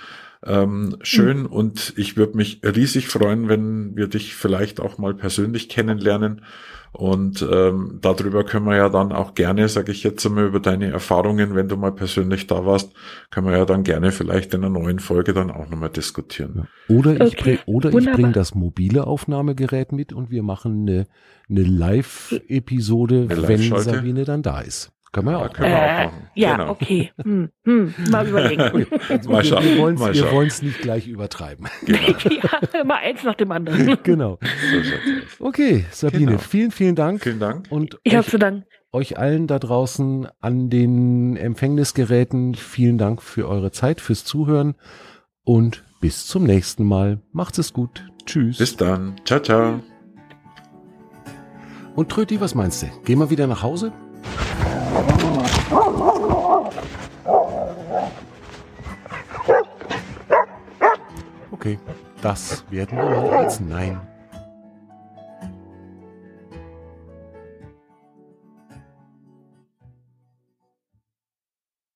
Ähm, schön mhm. und ich würde mich riesig freuen, wenn wir dich vielleicht auch mal persönlich kennenlernen. Und ähm, darüber können wir ja dann auch gerne, sage ich jetzt einmal, über deine Erfahrungen, wenn du mal persönlich da warst, können wir ja dann gerne vielleicht in einer neuen Folge dann auch nochmal diskutieren. Oder ich, okay. bring, oder ich bringe das mobile Aufnahmegerät mit und wir machen eine, eine Live-Episode, wenn Sabine dann da ist. Können wir ja auch. Können wir auch machen. Ja, genau. okay. Hm, hm, mal überlegen. mal schauen. Wir wollen es nicht gleich übertreiben. Genau. ja, mal eins nach dem anderen. genau. Okay, Sabine, genau. vielen, vielen Dank. Vielen Dank. Und ich habe zu danken. Euch allen da draußen an den Empfängnisgeräten vielen Dank für eure Zeit, fürs Zuhören und bis zum nächsten Mal. Macht's es gut. Tschüss. Bis dann. Ciao, ciao. Und Tröti, was meinst du? Gehen wir wieder nach Hause? Okay, das werden wir als Nein